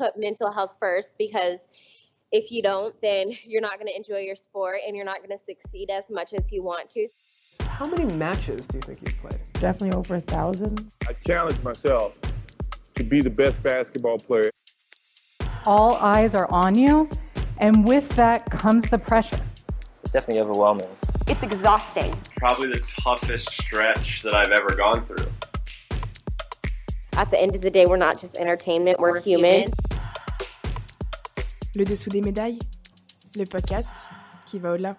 put mental health first because if you don't, then you're not going to enjoy your sport and you're not going to succeed as much as you want to. How many matches do you think you've played? Definitely over a thousand. I challenge myself to be the best basketball player. All eyes are on you, and with that comes the pressure. It's definitely overwhelming. It's exhausting. Probably the toughest stretch that I've ever gone through. At the end of the day, we're not just entertainment, we're, we're human. Le dessous des médailles, le podcast qui va au-delà.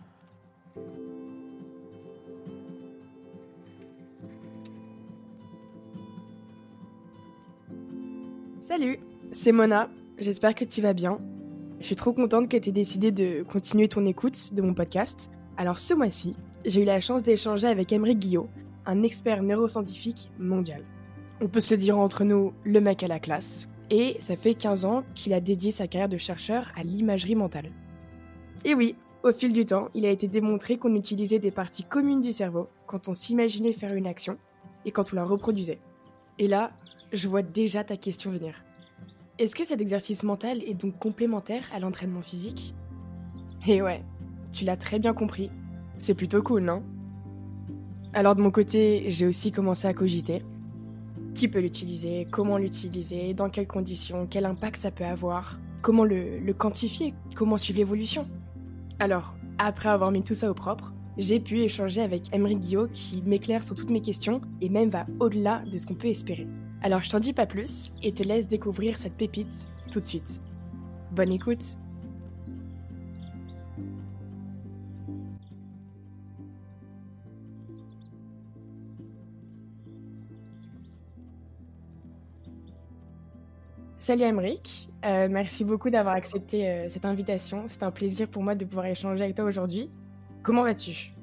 Salut, c'est Mona, j'espère que tu vas bien. Je suis trop contente que tu aies décidé de continuer ton écoute de mon podcast. Alors ce mois-ci, j'ai eu la chance d'échanger avec Emery Guillot, un expert neuroscientifique mondial. On peut se le dire entre nous, le mec à la classe. Et ça fait 15 ans qu'il a dédié sa carrière de chercheur à l'imagerie mentale. Et oui, au fil du temps, il a été démontré qu'on utilisait des parties communes du cerveau quand on s'imaginait faire une action et quand on la reproduisait. Et là, je vois déjà ta question venir. Est-ce que cet exercice mental est donc complémentaire à l'entraînement physique? Et ouais, tu l'as très bien compris. C'est plutôt cool, non? Alors de mon côté, j'ai aussi commencé à cogiter. Qui peut l'utiliser Comment l'utiliser Dans quelles conditions Quel impact ça peut avoir Comment le, le quantifier Comment suivre l'évolution Alors, après avoir mis tout ça au propre, j'ai pu échanger avec Emery Guillot qui m'éclaire sur toutes mes questions et même va au-delà de ce qu'on peut espérer. Alors je t'en dis pas plus et te laisse découvrir cette pépite tout de suite. Bonne écoute Salut Emric, euh, merci beaucoup d'avoir accepté euh, cette invitation. C'est un plaisir pour moi de pouvoir échanger avec toi aujourd'hui. Comment vas-tu?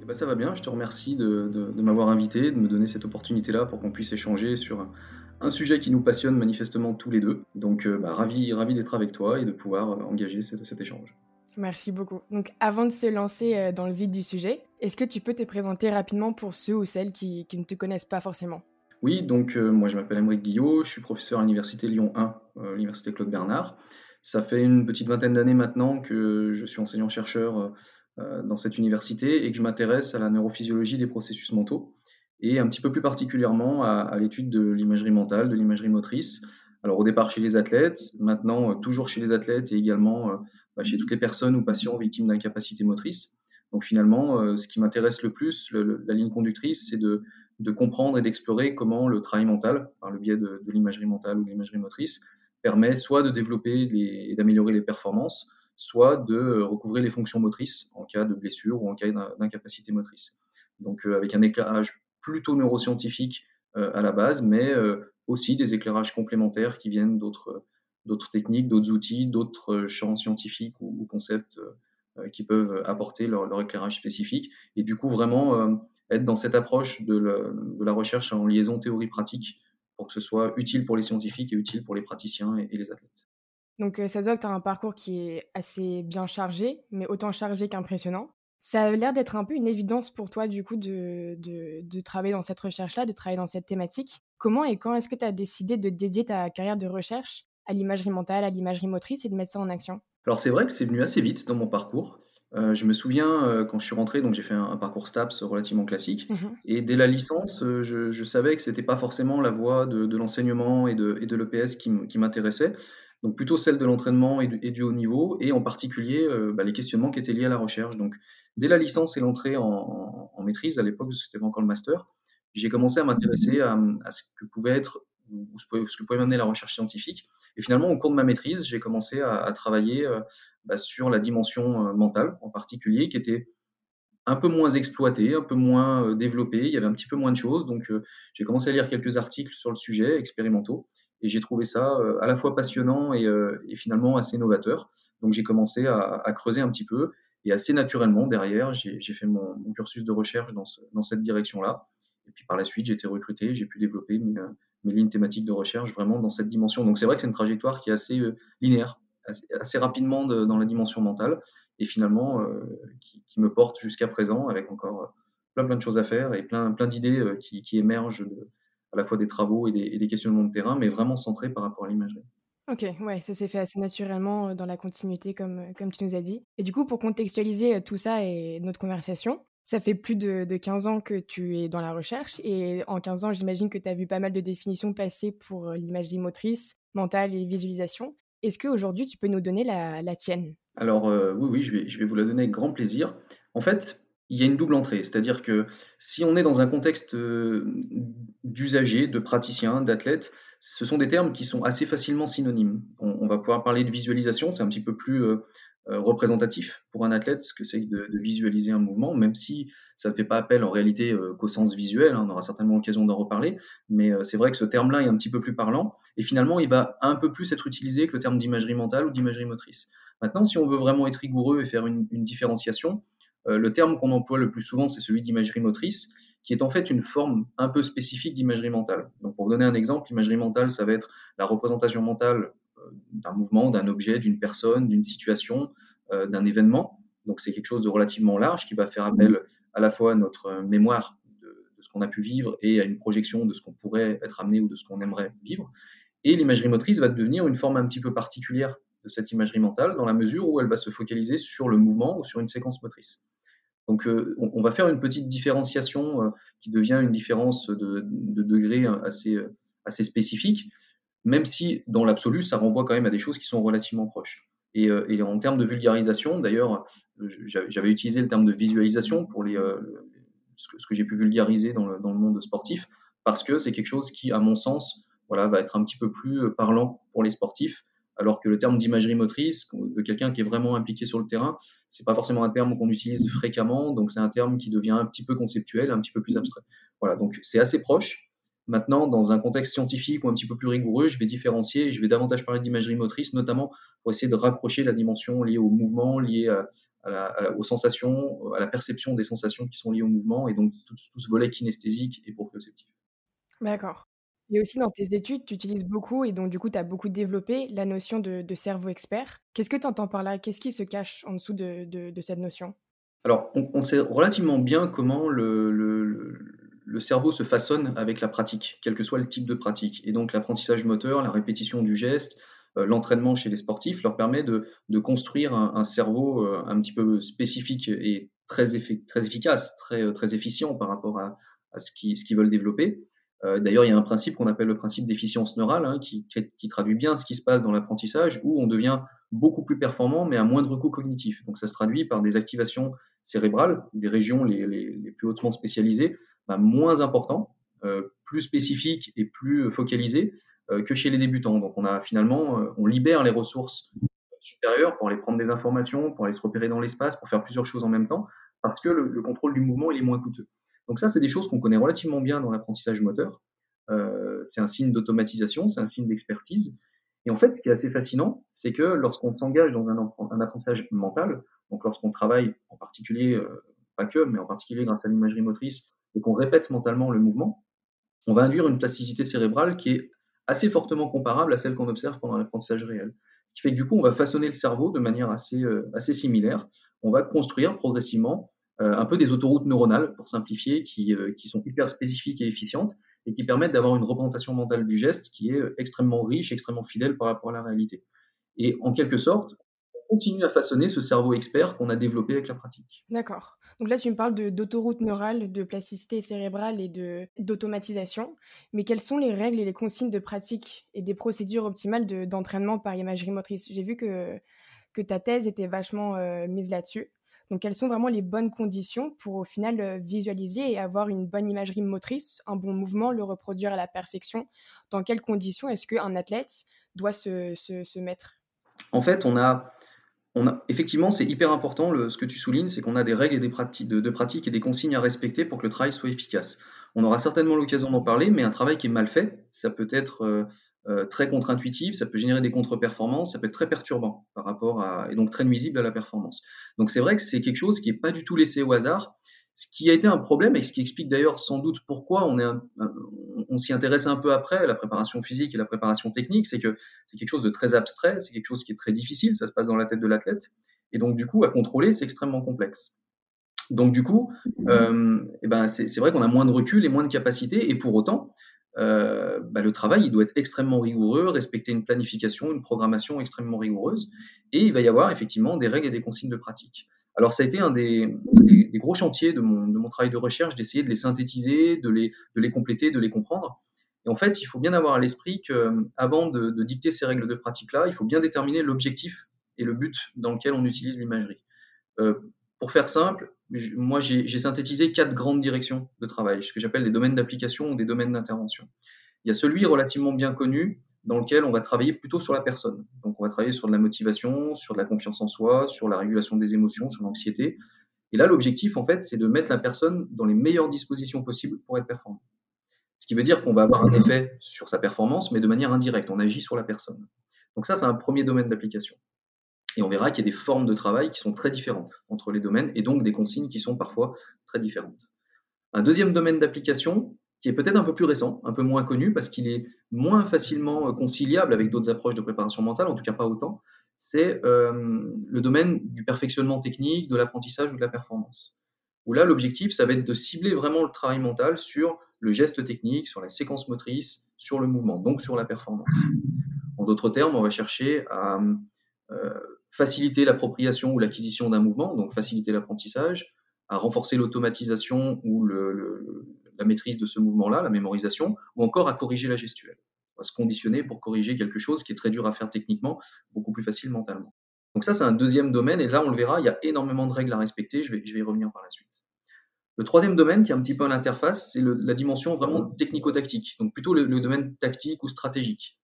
Eh ben, Ça va bien, je te remercie de, de, de m'avoir invité, de me donner cette opportunité-là pour qu'on puisse échanger sur un sujet qui nous passionne manifestement tous les deux. Donc euh, bah, ravi, ravi d'être avec toi et de pouvoir engager cet, cet échange. Merci beaucoup. Donc avant de se lancer dans le vif du sujet, est-ce que tu peux te présenter rapidement pour ceux ou celles qui, qui ne te connaissent pas forcément? Oui, donc euh, moi je m'appelle Émeric Guillot, je suis professeur à l'Université Lyon 1, euh, l'Université Claude Bernard. Ça fait une petite vingtaine d'années maintenant que je suis enseignant-chercheur euh, dans cette université et que je m'intéresse à la neurophysiologie des processus mentaux et un petit peu plus particulièrement à, l'étude de l'imagerie mentale, de l'imagerie motrice. Alors au départ chez les athlètes, maintenant toujours chez les athlètes et également bah, chez toutes les personnes ou patients victimes d'incapacité motrice. Donc finalement, ce qui m'intéresse le plus, la ligne conductrice, c'est de, de, comprendre et d'explorer comment le travail mental, par le biais de, l'imagerie mentale ou de l'imagerie motrice, permet soit de développer et d'améliorer les performances, soit de recouvrer les fonctions motrices en cas de blessure ou en cas d'incapacité motrice. Donc euh, avec un éclairage plutôt neuroscientifique euh, à la base, mais euh, aussi des éclairages complémentaires qui viennent d'autres techniques, d'autres outils, d'autres champs scientifiques ou, concepts euh, qui peuvent apporter leur, leur, éclairage spécifique. Et du coup, vraiment euh, être dans cette approche de, le, de, la recherche en liaison théorie-pratique pour que ce soit utile pour les scientifiques et utile pour les praticiens et, et les athlètes. Donc euh, ça se voit que tu as un parcours qui est assez bien chargé, mais autant chargé qu'impressionnant. Ça a l'air d'être un peu une évidence pour toi, du coup, de, de, de travailler dans cette recherche-là, de travailler dans cette thématique. Comment et quand est-ce que tu as décidé de dédier ta carrière de recherche à l'imagerie mentale, à l'imagerie motrice et de mettre ça en action? Alors c'est vrai que c'est venu assez vite dans mon parcours. Euh, je me souviens euh, quand je suis rentré, donc j'ai fait un, un, parcours STAPS relativement classique, mmh. et dès la licence, euh, je, je, savais que c'était pas forcément la voie de, de l'enseignement et de, et de l'EPS qui m'intéressait, donc plutôt celle de l'entraînement et, et, du haut niveau, et en particulier bah, les questionnements qui étaient liés à la recherche. Donc dès la licence et l'entrée en, en, en, maîtrise, à l'époque c'était pas encore le master, j'ai commencé à m'intéresser à, à, ce que pouvait être ou ce que pouvait m'amener la recherche scientifique. Et finalement, au cours de ma maîtrise, j'ai commencé à, travailler euh, bah, sur la dimension euh, mentale en particulier, qui était un peu moins exploitée, un peu moins euh, développée. Il y avait un petit peu moins de choses. Donc, j'ai commencé à lire quelques articles sur le sujet, expérimentaux, et j'ai trouvé ça à la fois passionnant et, finalement assez novateur. Donc, j'ai commencé à, creuser un petit peu. Et assez naturellement, derrière, j'ai fait mon, cursus de recherche dans, ce, dans cette direction-là. Et puis par la suite, j'ai été recruté, j'ai pu développer mes lignes thématiques de recherche vraiment dans cette dimension. Donc c'est vrai que c'est une trajectoire qui est assez euh, linéaire, assez, rapidement de, dans la dimension mentale, et finalement euh, qui, me porte jusqu'à présent avec encore euh, plein plein de choses à faire et plein plein d'idées qui, émergent à la fois des travaux et des, et des, questionnements de terrain, mais vraiment centrés par rapport à l'imagerie. Ok, ouais, ça s'est fait assez naturellement dans la continuité, comme, comme tu nous as dit. Et du coup, pour contextualiser tout ça et notre conversation, ça fait plus de, de 15 ans que tu es dans la recherche. Et en 15 ans, j'imagine que tu as vu pas mal de définitions passer pour l'imagerie motrice, mentale et visualisation. Est-ce qu'aujourd'hui, tu peux nous donner la, la tienne? Alors, oui, oui, je vais, je vais vous la donner avec grand plaisir. En fait, il y a une double entrée. C'est-à-dire que si on est dans un contexte d'usagers, de praticiens, d'athlètes, ce sont des termes qui sont assez facilement synonymes. On, va pouvoir parler de visualisation, c'est un petit peu plus euh, euh, représentatif pour un athlète ce que c'est de, visualiser un mouvement, même si ça ne fait pas appel en réalité euh, qu'au sens visuel, hein, on aura certainement l'occasion d'en reparler, mais c'est vrai que ce terme-là est un petit peu plus parlant, et finalement il va un peu plus être utilisé que le terme d'imagerie mentale ou d'imagerie motrice. Maintenant, si on veut vraiment être rigoureux et faire une, différenciation, le terme qu'on emploie le plus souvent, c'est celui d'imagerie motrice, qui est en fait une forme un peu spécifique d'imagerie mentale. Donc, pour donner un exemple, l'imagerie mentale, ça va être la représentation mentale euh, d'un mouvement, d'un objet, d'une personne, d'une situation, euh, d'un événement. Donc, c'est quelque chose de relativement large qui va faire appel à la fois à notre mémoire de, de ce qu'on a pu vivre et à une projection de ce qu'on pourrait être amené ou de ce qu'on aimerait vivre. Et l'imagerie motrice va devenir une forme un petit peu particulière de cette imagerie mentale dans la mesure où elle va se focaliser sur le mouvement ou sur une séquence motrice. Donc, euh, on, va faire une petite différenciation euh, qui devient une différence de, degré assez, euh, assez spécifique, même si dans l'absolu, ça renvoie quand même à des choses qui sont relativement proches. Et, en termes de vulgarisation, d'ailleurs, j'avais utilisé le terme de visualisation pour les, ce que, j'ai pu vulgariser dans le, dans le, monde sportif, parce que c'est quelque chose qui, à mon sens, voilà, va être un petit peu plus parlant pour les sportifs alors que le terme d'imagerie motrice de quelqu'un qui est vraiment impliqué sur le terrain, c'est pas forcément un terme qu'on utilise fréquemment, donc c'est un terme qui devient un petit peu conceptuel, un petit peu plus abstrait. Voilà, donc c'est assez proche. Maintenant, dans un contexte scientifique ou un petit peu plus rigoureux, je vais différencier et je vais davantage parler d'imagerie motrice, notamment pour essayer de raccrocher la dimension liée au mouvement, liée aux sensations, à la perception des sensations qui sont liées au mouvement, et donc tout, tout ce volet kinesthésique et proprioceptif. D'accord. Et aussi dans tes études, tu utilises beaucoup et donc du coup, tu as beaucoup développé la notion de, cerveau expert. Qu'est-ce que tu entends par là? Qu'est-ce qui se cache en dessous de, cette notion? Alors, on, sait relativement bien comment le, le, cerveau se façonne avec la pratique, quel que soit le type de pratique. Et donc, l'apprentissage moteur, la répétition du geste, euh, l'entraînement chez les sportifs leur permet de, construire un, cerveau euh, un petit peu spécifique et très, très efficace, très, très efficient par rapport à, ce qu'ils veulent développer. Euh, d'ailleurs, il y a un principe qu'on appelle le principe d'efficience neurale, hein, qui, traduit bien ce qui se passe dans l'apprentissage, où on devient beaucoup plus performant, mais à moindre coût cognitif. Donc, ça se traduit par des activations cérébrales, des régions les, plus hautement spécialisées, bah, moins importantes, euh, plus spécifiques et plus focalisées euh, que chez les débutants. Donc, on a finalement, on libère les ressources supérieures pour aller prendre des informations, pour aller se repérer dans l'espace, pour faire plusieurs choses en même temps, parce que le contrôle du mouvement il est moins coûteux. Donc ça, c'est des choses qu'on connaît relativement bien dans l'apprentissage moteur. Euh, c'est un signe d'automatisation, c'est un signe d'expertise. Et en fait, ce qui est assez fascinant, c'est que lorsqu'on s'engage dans un, apprentissage mental, donc lorsqu'on travaille en particulier, euh, pas que, mais en particulier grâce à l'imagerie motrice, et qu'on répète mentalement le mouvement, on va induire une plasticité cérébrale qui est assez fortement comparable à celle qu'on observe pendant l'apprentissage réel. Ce qui fait que du coup, on va façonner le cerveau de manière assez, euh, assez similaire. On va construire progressivement euh, un peu des autoroutes neuronales, pour simplifier, qui, euh, qui sont hyper spécifiques et efficientes et qui permettent d'avoir une représentation mentale du geste qui est extrêmement riche, extrêmement fidèle par rapport à la réalité. Et en quelque sorte, on continue à façonner ce cerveau expert qu'on a développé avec la pratique. D'accord. Donc là, tu me parles d'autoroute neurale, de plasticité cérébrale et d'automatisation. Mais quelles sont les règles et les consignes de pratique et des procédures optimales d'entraînement par imagerie motrice? J'ai vu que, que ta thèse était vachement euh, mise là-dessus. Donc, quelles sont vraiment les bonnes conditions pour au final euh, visualiser et avoir une bonne imagerie motrice, un bon mouvement, le reproduire à la perfection? Dans quelles conditions est-ce qu'un athlète doit se, se, mettre? En fait, on a, on a effectivement, c'est hyper important le, ce que tu soulignes, c'est qu'on a des règles et des pratiques, de, pratiques et des consignes à respecter pour que le travail soit efficace. On aura certainement l'occasion d'en parler, mais un travail qui est mal fait, ça peut être euh, euh, très contre-intuitif, ça peut générer des contre-performances, ça peut être très perturbant par rapport à, et donc très nuisible à la performance. Donc c'est vrai que c'est quelque chose qui n'est pas du tout laissé au hasard, ce qui a été un problème et ce qui explique d'ailleurs sans doute pourquoi on, est on s'y intéresse un peu après, la préparation physique et la préparation technique, c'est que c'est quelque chose de très abstrait, c'est quelque chose qui est très difficile, ça se passe dans la tête de l'athlète, et donc du coup à contrôler c'est extrêmement complexe. Donc du coup, euh, eh ben, c'est vrai qu'on a moins de recul et moins de capacité, et pour autant, euh, bah, le travail il doit être extrêmement rigoureux, respecter une planification, une programmation extrêmement rigoureuse, et il va y avoir effectivement des règles et des consignes de pratique. Alors ça a été un des, gros chantiers de mon, travail de recherche, d'essayer de les synthétiser, de les, compléter, de les comprendre. Et en fait, il faut bien avoir à l'esprit qu'avant de, de dicter ces règles de pratique-là, il faut bien déterminer l'objectif et le but dans lequel on utilise l'imagerie. Euh, pour faire simple, moi j'ai synthétisé quatre grandes directions de travail, ce que j'appelle des domaines d'application ou des domaines d'intervention. Il y a celui relativement bien connu dans lequel on va travailler plutôt sur la personne. Donc on va travailler sur de la motivation, sur de la confiance en soi, sur la régulation des émotions, sur l'anxiété. Et là, l'objectif, en fait, c'est de mettre la personne dans les meilleures dispositions possibles pour être performant. Ce qui veut dire qu'on va avoir un effet sur sa performance, mais de manière indirecte. On agit sur la personne. Donc ça, c'est un premier domaine d'application. Et on verra qu'il y a des formes de travail qui sont très différentes entre les domaines et donc des consignes qui sont parfois très différentes. Un deuxième domaine d'application qui est peut-être un peu plus récent, un peu moins connu parce qu'il est moins facilement euh, conciliable avec d'autres approches de préparation mentale, en tout cas pas autant, c'est euh, le domaine du perfectionnement technique, de l'apprentissage ou de la performance. Où là, l'objectif, ça va être de cibler vraiment le travail mental sur le geste technique, sur la séquence motrice, sur le mouvement, donc sur la performance. En d'autres termes, on va chercher à euh, faciliter l'appropriation ou l'acquisition d'un mouvement, donc faciliter l'apprentissage, à renforcer l'automatisation ou la maîtrise de ce mouvement-là, la mémorisation, ou encore à corriger la gestuelle. On va se conditionner pour corriger quelque chose qui est très dur à faire techniquement, beaucoup plus facile mentalement. Donc ça, c'est un deuxième domaine, et là, on le verra, il y a énormément de règles à respecter, je vais, je vais y revenir par la suite. Le troisième domaine, qui est un petit peu l'interface, c'est la dimension vraiment technico-tactique, donc plutôt le domaine tactique ou stratégique.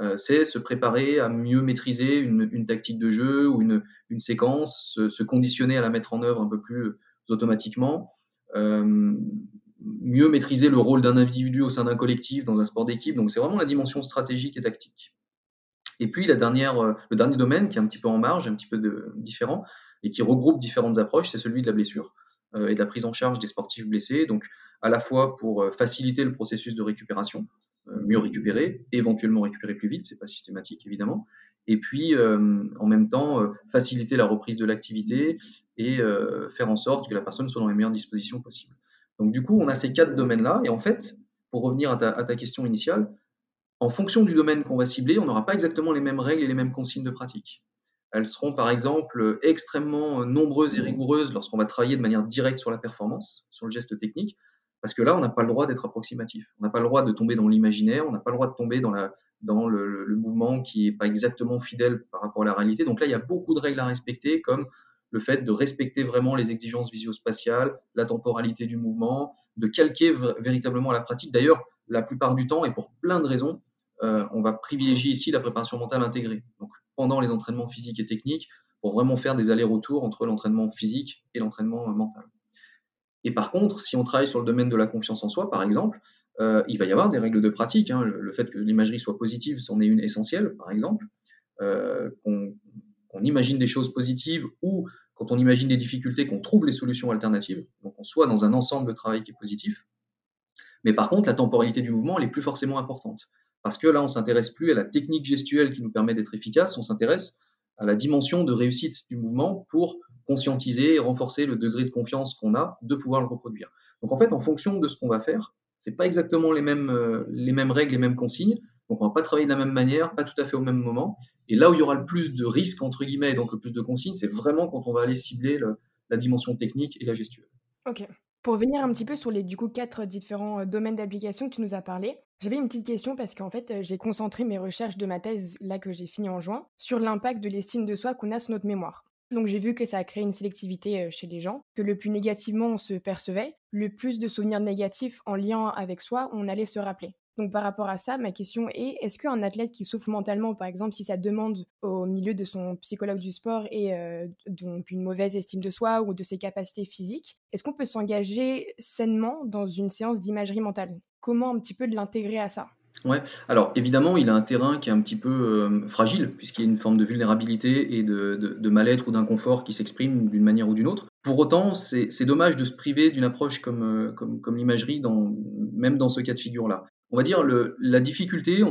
Euh, c'est se préparer à mieux maîtriser une, tactique de jeu ou une, séquence, se, conditionner à la mettre en œuvre un peu plus automatiquement, euh, mieux maîtriser le rôle d'un individu au sein d'un collectif dans un sport d'équipe. Donc c'est vraiment la dimension stratégique et tactique. Et puis la dernière, euh, le dernier domaine qui est un petit peu en marge, un petit peu différent, et qui regroupe différentes approches, c'est celui de la blessure et de la prise en charge des sportifs blessés. Donc à la fois pour faciliter le processus de récupération, euh, mieux récupérer, éventuellement récupérer plus vite, c'est pas systématique évidemment, et puis euh, en même temps euh, faciliter la reprise de l'activité et faire en sorte que la personne soit dans les meilleures dispositions possibles. Donc du coup, on a ces quatre domaines-là, et en fait, pour revenir à ta, question initiale, en fonction du domaine qu'on va cibler, on n'aura pas exactement les mêmes règles et les mêmes consignes de pratique. Elles seront par exemple extrêmement nombreuses et rigoureuses lorsqu'on va travailler de manière directe sur la performance, sur le geste technique, parce que là, on n'a pas le droit d'être approximatif. On n'a pas le droit de tomber dans l'imaginaire, on n'a pas le droit de tomber dans le, mouvement qui n'est pas exactement fidèle par rapport à la réalité. Donc là, il y a beaucoup de règles à respecter, comme le fait de respecter vraiment les exigences visio-spatiales, la temporalité du mouvement, de calquer véritablement la pratique. D'ailleurs, la plupart du temps, et pour plein de raisons, euh, on va privilégier ici la préparation mentale intégrée. Donc pendant les entraînements physiques et techniques, pour vraiment faire des allers-retours entre l'entraînement physique et l'entraînement mental. Et par contre, si on travaille sur le domaine de la confiance en soi, par exemple, euh, il va y avoir des règles de pratique. Hein. Le, fait que l'imagerie soit positive, c'en est une essentielle, par exemple. Euh, qu'on imagine des choses positives ou quand on imagine des difficultés, qu'on trouve les solutions alternatives. Donc on soit dans un ensemble de travail qui est positif. Mais par contre, la temporalité du mouvement, elle est plus forcément importante. Parce que là, on s'intéresse plus à la technique gestuelle qui nous permet d'être efficace, on s'intéresse à la dimension de réussite du mouvement pour conscientiser et renforcer le degré de confiance qu'on a de pouvoir le reproduire. Donc en fait, en fonction de ce qu'on va faire, c'est pas exactement les mêmes, euh, les mêmes règles, les mêmes consignes. Donc on va pas travailler de la même manière, pas tout à fait au même moment. Et là où il y aura le plus de risques entre guillemets, et donc le plus de consignes, c'est vraiment quand on va aller cibler la dimension technique et la gestuelle. Ok. Pour venir un petit peu sur les du coup quatre différents euh, domaines d'application que tu nous as parlé, j'avais une petite question parce qu'en fait euh, j'ai concentré mes recherches de ma thèse là que j'ai fini en juin sur l'impact de l'estime de soi qu'on a sur notre mémoire. Donc j'ai vu que ça a créé une sélectivité chez les gens, que le plus négativement on se percevait, le plus de souvenirs négatifs en lien avec soi, on allait se rappeler. Donc par rapport à ça, ma question est, est-ce qu'un athlète qui souffre mentalement, par exemple, si ça demande au milieu de son psychologue du sport et donc une mauvaise estime de soi ou de ses capacités physiques, est-ce qu'on peut s'engager sainement dans une séance d'imagerie mentale? Comment un petit peu de l'intégrer à ça? Ouais, alors évidemment, il a un terrain qui est un petit peu euh, fragile, puisqu'il y a une forme de vulnérabilité et de, mal-être ou d'inconfort qui s'exprime d'une manière ou d'une autre. Pour autant, c'est dommage de se priver d'une approche comme, euh, l'imagerie, même dans ce cas de figure-là. On va dire, la difficulté,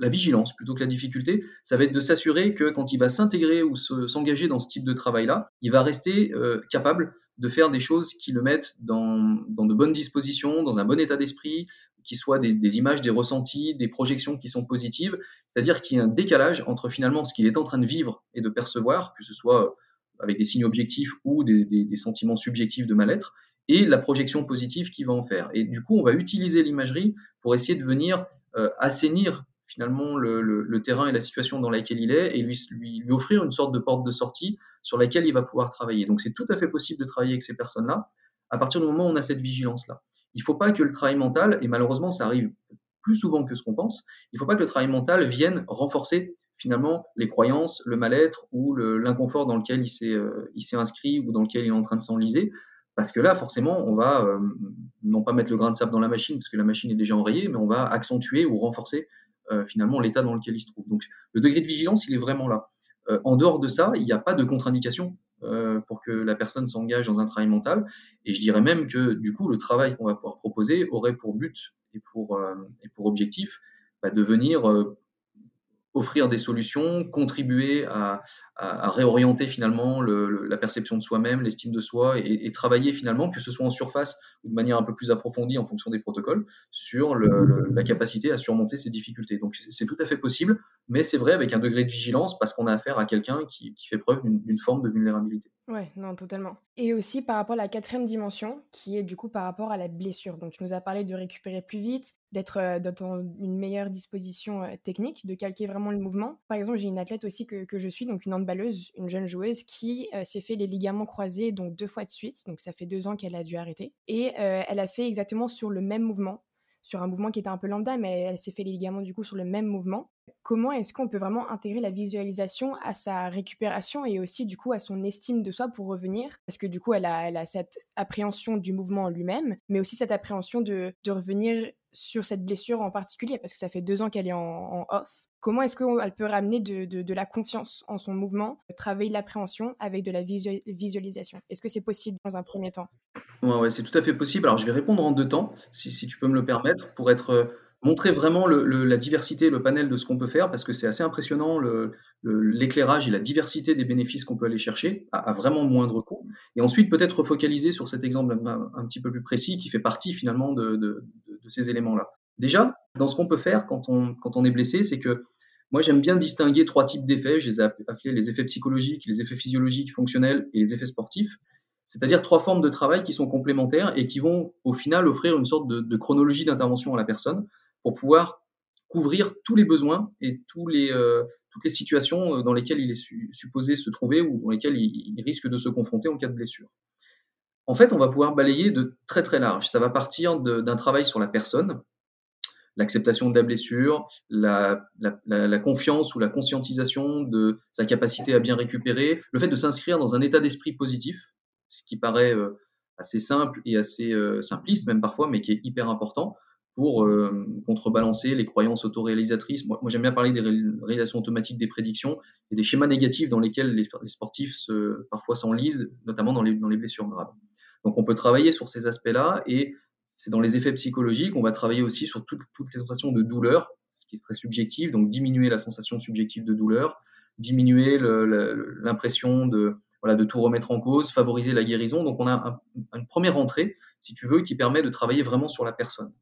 la vigilance plutôt que la difficulté, ça va être de s'assurer que quand il va s'intégrer ou s'engager dans ce type de travail-là, il va rester euh, capable de faire des choses qui le mettent dans, de bonnes dispositions, dans un bon état d'esprit, qui soient des, images, des ressentis, des projections qui sont positives, c'est-à-dire qu'il y a un décalage entre finalement ce qu'il est en train de vivre et de percevoir, que ce soit avec des signes objectifs ou des, des sentiments subjectifs de mal-être, et la projection positive qu'il va en faire. Et du coup, on va utiliser l'imagerie pour essayer de venir euh, assainir finalement le, terrain et la situation dans laquelle il est et lui, lui, offrir une sorte de porte de sortie sur laquelle il va pouvoir travailler. Donc c'est tout à fait possible de travailler avec ces personnes-là à partir du moment où on a cette vigilance-là. Il ne faut pas que le travail mental, et malheureusement ça arrive plus souvent que ce qu'on pense, il ne faut pas que le travail mental vienne renforcer finalement les croyances, le mal-être ou l'inconfort dans lequel il s'est euh, inscrit ou dans lequel il est en train de s'enliser. Parce que là, forcément, on va euh, non pas mettre le grain de sable dans la machine, parce que la machine est déjà enrayée, mais on va accentuer ou renforcer euh, finalement l'état dans lequel il se trouve. Donc le degré de vigilance, il est vraiment là. Euh, en dehors de ça, il n'y a pas de contre-indication pour que la personne s'engage dans un travail mental. Et je dirais même que du coup, le travail qu'on va pouvoir proposer aurait pour but et pour, et pour objectif bah, de venir offrir des solutions, contribuer à, réorienter finalement le, le, la perception de soi-même, l'estime de soi, et, travailler finalement, que ce soit en surface ou de manière un peu plus approfondie en fonction des protocoles, sur la capacité à surmonter ces difficultés. Donc c'est tout à fait possible, mais c'est vrai avec un degré de vigilance parce qu'on a affaire à quelqu'un qui, fait preuve d'une forme de vulnérabilité. Ouais, non, totalement. Et aussi par rapport à la quatrième dimension, qui est du coup par rapport à la blessure. Donc tu nous as parlé de récupérer plus vite, d'être euh, dans une meilleure disposition euh, technique, de calquer vraiment le mouvement. Par exemple, j'ai une athlète aussi que, que, je suis, donc une handballeuse, une jeune joueuse, qui euh, s'est fait les ligaments croisés donc deux fois de suite. Donc ça fait deux ans qu'elle a dû arrêter. Et elle a fait exactement sur le même mouvement, sur un mouvement qui était un peu lambda, mais elle s'est fait les ligaments du coup sur le même mouvement. Comment est-ce qu'on peut vraiment intégrer la visualisation à sa récupération et aussi du coup à son estime de soi pour revenir? Parce que du coup, elle a, cette appréhension du mouvement lui-même, mais aussi cette appréhension de, revenir sur cette blessure en particulier, parce que ça fait deux ans qu'elle est en, off. Comment est-ce qu'elle peut ramener de, la confiance en son mouvement, travailler l'appréhension avec de la visual visualisation? Est-ce que c'est possible dans un premier temps? Ouais, ouais c'est tout à fait possible. Alors je vais répondre en deux temps, si, si tu peux me le permettre, pour être euh, montrer vraiment la diversité, le panel de ce qu'on peut faire, parce que c'est assez impressionnant l'éclairage et la diversité des bénéfices qu'on peut aller chercher à, vraiment moindre coût. Et ensuite, peut-être focaliser sur cet exemple un, petit peu plus précis qui fait partie finalement de, ces éléments-là. Déjà, dans ce qu'on peut faire quand on, quand on est blessé, c'est que moi, j'aime bien distinguer trois types d'effets. Je les ai appelés les effets psychologiques, les effets physiologiques, fonctionnels et les effets sportifs. C'est-à-dire trois formes de travail qui sont complémentaires et qui vont au final offrir une sorte de chronologie d'intervention à la personne pour pouvoir couvrir tous les besoins et tous les, euh, toutes les situations dans lesquelles il est su, supposé se trouver ou dans lesquelles il, risque de se confronter en cas de blessure. En fait, on va pouvoir balayer de très très large. Ça va partir d'un travail sur la personne, l'acceptation de la blessure, la, confiance ou la conscientisation de sa capacité à bien récupérer, le fait de s'inscrire dans un état d'esprit positif, ce qui paraît euh, assez simple et assez euh, simpliste même parfois, mais qui est hyper important pour euh, contrebalancer les croyances autoréalisatrices. Moi, j'aime bien parler des réalisations automatiques des prédictions et des schémas négatifs dans lesquels les, sportifs parfois s'enlisent, notamment dans les, blessures graves. Donc on peut travailler sur ces aspects-là et c'est dans les effets psychologiques, on va travailler aussi sur toutes, les sensations de douleur, ce qui est très subjectif, donc diminuer la sensation subjective de douleur, diminuer l'impression de, tout remettre en cause, favoriser la guérison. Donc on a un, une première entrée, si tu veux, qui permet de travailler vraiment sur la personne.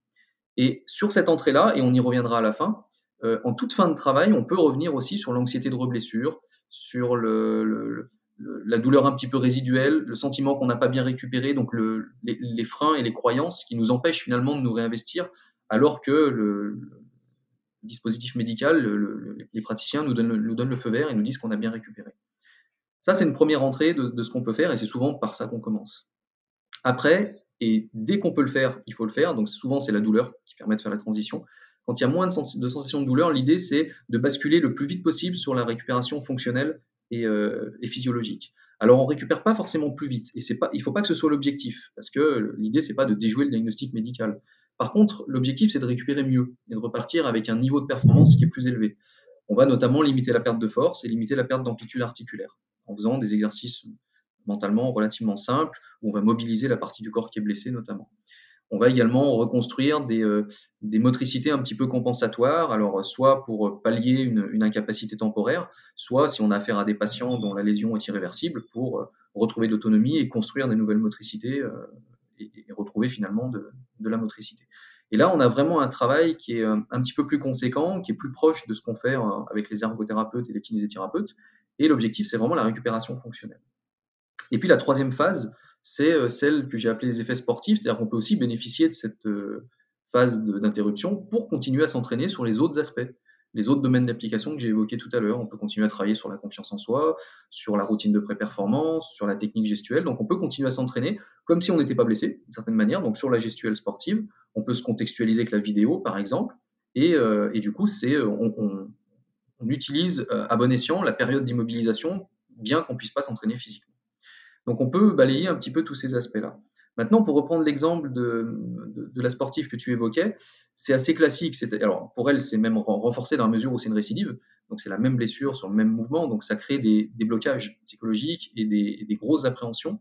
Et sur cette entrée-là, et on y reviendra à la fin, euh, en toute fin de travail, on peut revenir aussi sur l'anxiété de reblessure, sur la douleur un petit peu résiduelle, le sentiment qu'on n'a pas bien récupéré, donc le, les, freins et les croyances qui nous empêchent finalement de nous réinvestir, alors que le, dispositif médical, le, les praticiens nous donnent, le feu vert et nous disent qu'on a bien récupéré. Ça, c'est une première entrée de ce qu'on peut faire et c'est souvent par ça qu'on commence. Après, et dès qu'on peut le faire, il faut le faire, donc souvent c'est la douleur permet de faire la transition. Quand il y a moins de, sens de sensations de douleur, l'idée c'est de basculer le plus vite possible sur la récupération fonctionnelle et, euh, et physiologique. Alors on récupère pas forcément plus vite et c'est pas, il faut pas que ce soit l'objectif parce que l'idée c'est pas de déjouer le diagnostic médical. Par contre, l'objectif c'est de récupérer mieux et de repartir avec un niveau de performance qui est plus élevé. On va notamment limiter la perte de force et limiter la perte d'amplitude articulaire en faisant des exercices mentalement relativement simples où on va mobiliser la partie du corps qui est blessée notamment. On va également reconstruire des, euh, des motricités un petit peu compensatoires, alors soit pour pallier une, incapacité temporaire, soit si on a affaire à des patients dont la lésion est irréversible, pour euh, retrouver de l'autonomie et construire des nouvelles motricités euh, et, et, retrouver finalement de, la motricité. Et là, on a vraiment un travail qui est un petit peu plus conséquent, qui est plus proche de ce qu'on fait avec les ergothérapeutes et les kinésithérapeutes. Et l'objectif, c'est vraiment la récupération fonctionnelle. Et puis la troisième phase, c'est euh, celle que j'ai appelée les effets sportifs, c'est-à-dire qu'on peut aussi bénéficier de cette euh, phase d'interruption pour continuer à s'entraîner sur les autres aspects, les autres domaines d'application que j'ai évoqués tout à l'heure. On peut continuer à travailler sur la confiance en soi, sur la routine de pré-performance, sur la technique gestuelle. Donc on peut continuer à s'entraîner comme si on n'était pas blessé, d'une certaine manière. Donc sur la gestuelle sportive, on peut se contextualiser avec la vidéo, par exemple. Et, euh, du coup, c'est on, on, on, utilise à bon escient la période d'immobilisation, bien qu'on puisse pas s'entraîner physiquement. Donc on peut balayer un petit peu tous ces aspects-là. Maintenant, pour reprendre l'exemple de, la sportive que tu évoquais, c'est assez classique. Alors pour elle, c'est même renforcé dans la mesure où c'est une récidive. Donc c'est la même blessure sur le même mouvement. Donc ça crée des, blocages psychologiques et des, grosses appréhensions.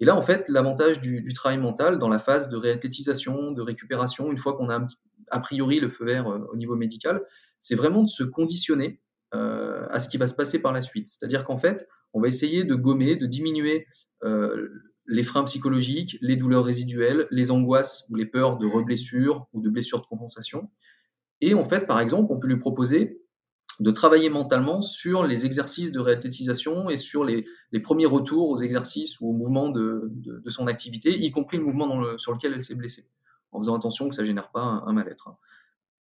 Et là, en fait, l'avantage du, travail mental dans la phase de réathlétisation, de récupération, une fois qu'on a a priori le feu vert euh, au niveau médical, c'est vraiment de se conditionner euh, à ce qui va se passer par la suite. C'est-à-dire qu'en fait, on va essayer de gommer, de diminuer euh, les freins psychologiques, les douleurs résiduelles, les angoisses ou les peurs de reblessure ou de blessures de compensation. Et en fait, par exemple, on peut lui proposer de travailler mentalement sur les exercices de réathlétisation et sur les, les premiers retours aux exercices ou aux mouvements de, de, de son activité, y compris le mouvement le, sur lequel elle s'est blessée, en faisant attention que ça ne génère pas un, un mal-être.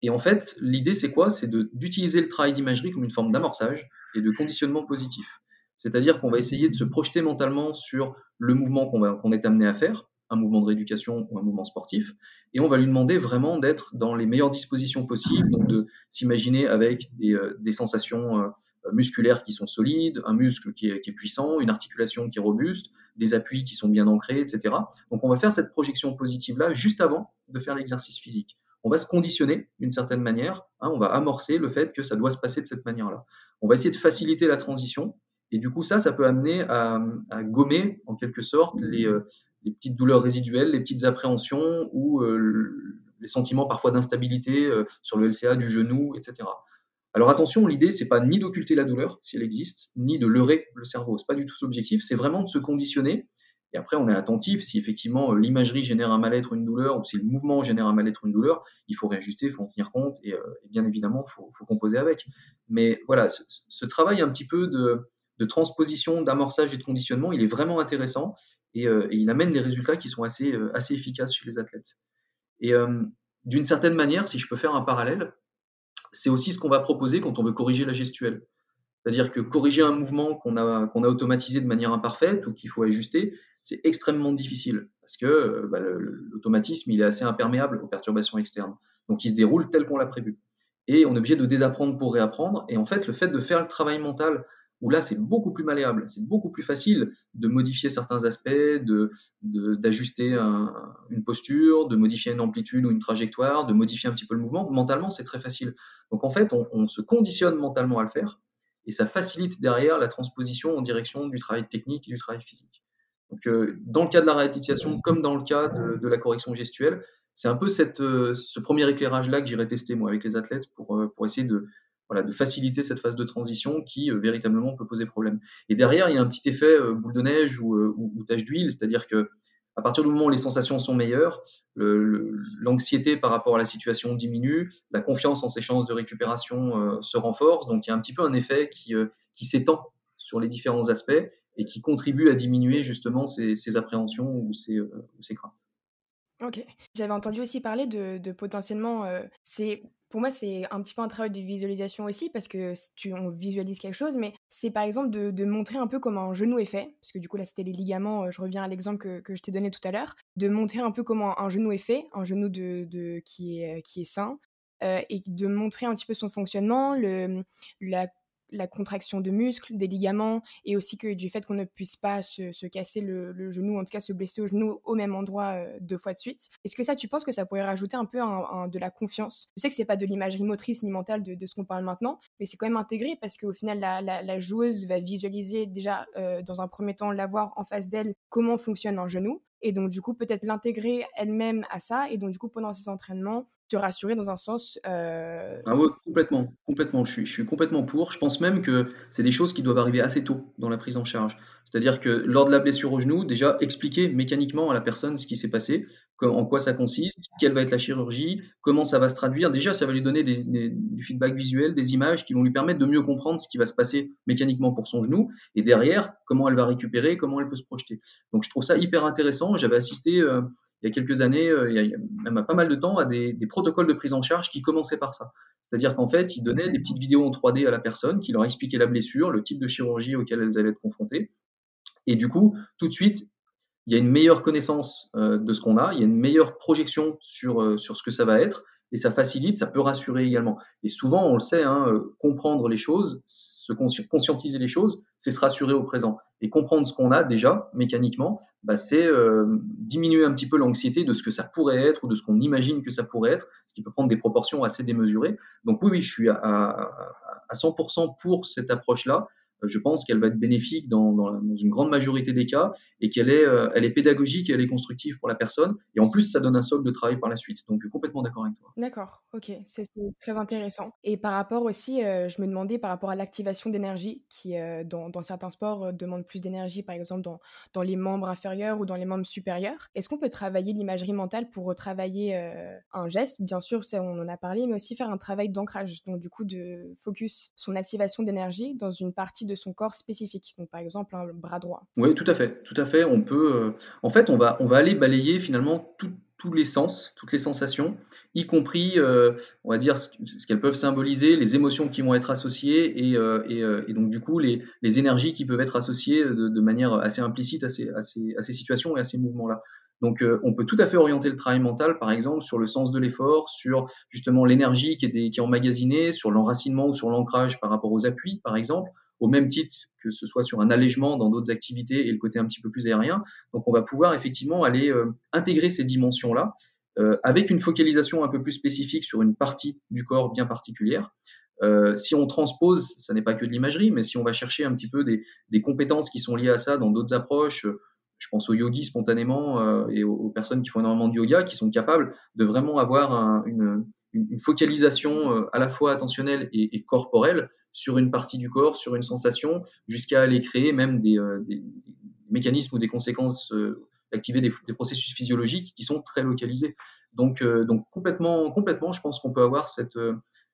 Et en fait, l'idée, c'est quoi? C'est d'utiliser le travail d'imagerie comme une forme d'amorçage et de conditionnement positif. C'est-à-dire qu'on va essayer de se projeter mentalement sur le mouvement qu'on qu est amené à faire, un mouvement de rééducation ou un mouvement sportif, et on va lui demander vraiment d'être dans les meilleures dispositions possibles, donc de s'imaginer avec des, euh, sensations euh, musculaires qui sont solides, un muscle qui est, qui est, puissant, une articulation qui est robuste, des appuis qui sont bien ancrés, etc. Donc on va faire cette projection positive-là juste avant de faire l'exercice physique. On va se conditionner d'une certaine manière, hein, on va amorcer le fait que ça doit se passer de cette manière-là. On va essayer de faciliter la transition et du coup, ça, ça peut amener à, à gommer, en quelque sorte, les, euh, les, petites douleurs résiduelles, les petites appréhensions ou euh, les sentiments parfois d'instabilité euh, sur le LCA du genou, etc. Alors attention, l'idée, c'est pas ni d'occulter la douleur, si elle existe, ni de leurrer le cerveau. C'est pas du tout l'objectif, c'est vraiment de se conditionner. Et après, on est attentif. Si effectivement l'imagerie génère un mal-être, une douleur, ou si le mouvement génère un mal-être, une douleur, il faut réajuster, il faut en tenir compte, et, et bien évidemment, il faut, faut, composer avec. Mais voilà, ce, ce travail un petit peu de, de transposition, d'amorçage et de conditionnement, il est vraiment intéressant et, euh, il amène des résultats qui sont assez, euh, efficaces chez les athlètes. Et euh, d'une certaine manière, si je peux faire un parallèle, c'est aussi ce qu'on va proposer quand on veut corriger la gestuelle. C'est-à-dire que corriger un mouvement qu'on a, qu'on a automatisé de manière imparfaite ou qu'il faut ajuster, c'est extrêmement difficile parce que bah, l'automatisme, il est assez imperméable aux perturbations externes. Donc, il se déroule tel qu'on l'a prévu. Et on est obligé de désapprendre pour réapprendre. Et en fait, le fait de faire le travail mental où là, c'est beaucoup plus malléable, c'est beaucoup plus facile de modifier certains aspects, de, d'ajuster un, une posture, de modifier une amplitude ou une trajectoire, de modifier un petit peu le mouvement. Mentalement, c'est très facile. Donc en fait, on, se conditionne mentalement à le faire, et ça facilite derrière la transposition en direction du travail technique et du travail physique. Donc euh, dans le cas de la réalisation, comme dans le cas de, de la correction gestuelle, c'est un peu euh, ce premier éclairage-là que j'irai tester moi avec les athlètes pour, euh, pour essayer de, voilà, de faciliter cette phase de transition qui euh, véritablement peut poser problème. Et derrière, il y a un petit effet euh, boule de neige ou, euh, ou, ou tache d'huile, c'est-à-dire que à partir du moment où les sensations sont meilleures, l'anxiété par rapport à la situation diminue, la confiance en ses chances de récupération euh, se renforce, donc il y a un petit peu un effet qui, euh, qui s'étend sur les différents aspects et qui contribue à diminuer justement ces, ces appréhensions ou ces, ou ces craintes. Ok. J'avais entendu aussi parler de, de potentiellement, euh, c'est pour moi c'est un petit peu un travail de visualisation aussi parce que tu on visualise quelque chose, mais c'est par exemple de, montrer un peu comment un genou est fait, parce que du coup là c'était les ligaments, euh, je reviens à l'exemple que, que je t'ai donné tout à l'heure, de montrer un peu comment un genou est fait, un genou de, de qui est qui est sain. Euh, et de montrer un petit peu son fonctionnement, le, la la contraction de muscles, des ligaments, et aussi que du fait qu'on ne puisse pas se, se casser le, genou, en tout cas se blesser au genou au même endroit euh, deux fois de suite. Est-ce que ça, tu penses que ça pourrait rajouter un peu de la confiance? Je sais que c'est pas de l'imagerie motrice ni mentale de, ce qu'on parle maintenant, mais c'est quand même intégré parce qu'au final, la, joueuse va visualiser déjà euh, dans un premier temps, l'avoir en face d'elle, comment fonctionne un genou, et donc du coup peut-être l'intégrer elle-même à ça et donc du coup pendant ces entraînements te rassurer dans un sens. Euh... Ah complètement, complètement. Je suis, je suis complètement pour. Je pense même que c'est des choses qui doivent arriver assez tôt dans la prise en charge. C'est-à-dire que lors de la blessure au genou, déjà expliquer mécaniquement à la personne ce qui s'est passé, en quoi ça consiste, quelle va être la chirurgie, comment ça va se traduire. Déjà, ça va lui donner des, des, du feedback visuel, des images qui vont lui permettre de mieux comprendre ce qui va se passer mécaniquement pour son genou, et derrière, comment elle va récupérer, comment elle peut se projeter. Donc, je trouve ça hyper intéressant. J'avais assisté euh, il y a quelques années, euh, il y a même pas mal de temps, à des, protocoles de prise en charge qui commençaient par ça. C'est-à-dire qu'en fait, ils donnaient des petites vidéos en 3D à la personne qui leur expliquait la blessure, le type de chirurgie auquel elles allaient être confrontées. Et du coup, tout de suite, il y a une meilleure connaissance euh, de ce qu'on a, il y a une meilleure projection sur, euh, sur ce que ça va être, et ça facilite, ça peut rassurer également. Et souvent, on le sait, hein, euh, comprendre les choses, se conscientiser les choses, c'est se rassurer au présent. Et comprendre ce qu'on a déjà, mécaniquement, bah, c'est euh, diminuer un petit peu l'anxiété de ce que ça pourrait être ou de ce qu'on imagine que ça pourrait être, ce qui peut prendre des proportions assez démesurées. Donc oui, oui, je suis à, à, à 100% pour cette approche-là. Euh, je pense qu'elle va être bénéfique dans, une grande majorité des cas et qu'elle est, euh, elle est pédagogique et elle est constructive pour la personne. Et en plus, ça donne un socle de travail par la suite. Donc, complètement d'accord avec toi. D'accord, ok, c'est très intéressant. Et par rapport aussi, euh, je me demandais par rapport à l'activation d'énergie qui, dans, certains sports, demande plus d'énergie, par exemple dans, dans les membres inférieurs ou dans les membres supérieurs. Est-ce qu'on peut travailler l'imagerie mentale pour retravailler un geste? Bien sûr, on en a parlé, mais aussi faire un travail d'ancrage. Donc, du coup, de focus son activation d'énergie dans une partie de son corps spécifique. Donc, par exemple, un bras droit. Oui, tout à fait. Tout à fait. On peut. Euh... En fait, on va, on va aller balayer finalement tous les sens, toutes les sensations, y compris, euh, on va dire, ce, qu'elles peuvent symboliser, les émotions qui vont être associées et, euh, et, donc du coup les, les, énergies qui peuvent être associées de, manière assez implicite à ces, à, ces, à ces, situations et à ces mouvements-là. Donc on peut tout à fait orienter le travail mental, par exemple, sur le sens de l'effort, sur justement l'énergie qui, qui est emmagasinée, sur l'enracinement ou sur l'ancrage par rapport aux appuis, par exemple au même titre que ce soit sur un allègement dans d'autres activités et le côté un petit peu plus aérien. Donc on va pouvoir effectivement aller euh, intégrer ces dimensions-là euh, avec une focalisation un peu plus spécifique sur une partie du corps bien particulière. Euh, si on transpose, ça n'est pas que de l'imagerie, mais si on va chercher un petit peu des, compétences qui sont liées à ça dans d'autres approches, je pense aux yogis spontanément et aux, personnes qui font énormément de yoga, qui sont capables de vraiment avoir un, une, focalisation à la fois attentionnelle et corporelle sur une partie du corps, sur une sensation, jusqu'à aller créer même des, euh, mécanismes ou des conséquences, euh, activer des, processus physiologiques qui sont très localisés. Donc, euh, donc complètement, complètement, je pense qu'on peut avoir cette,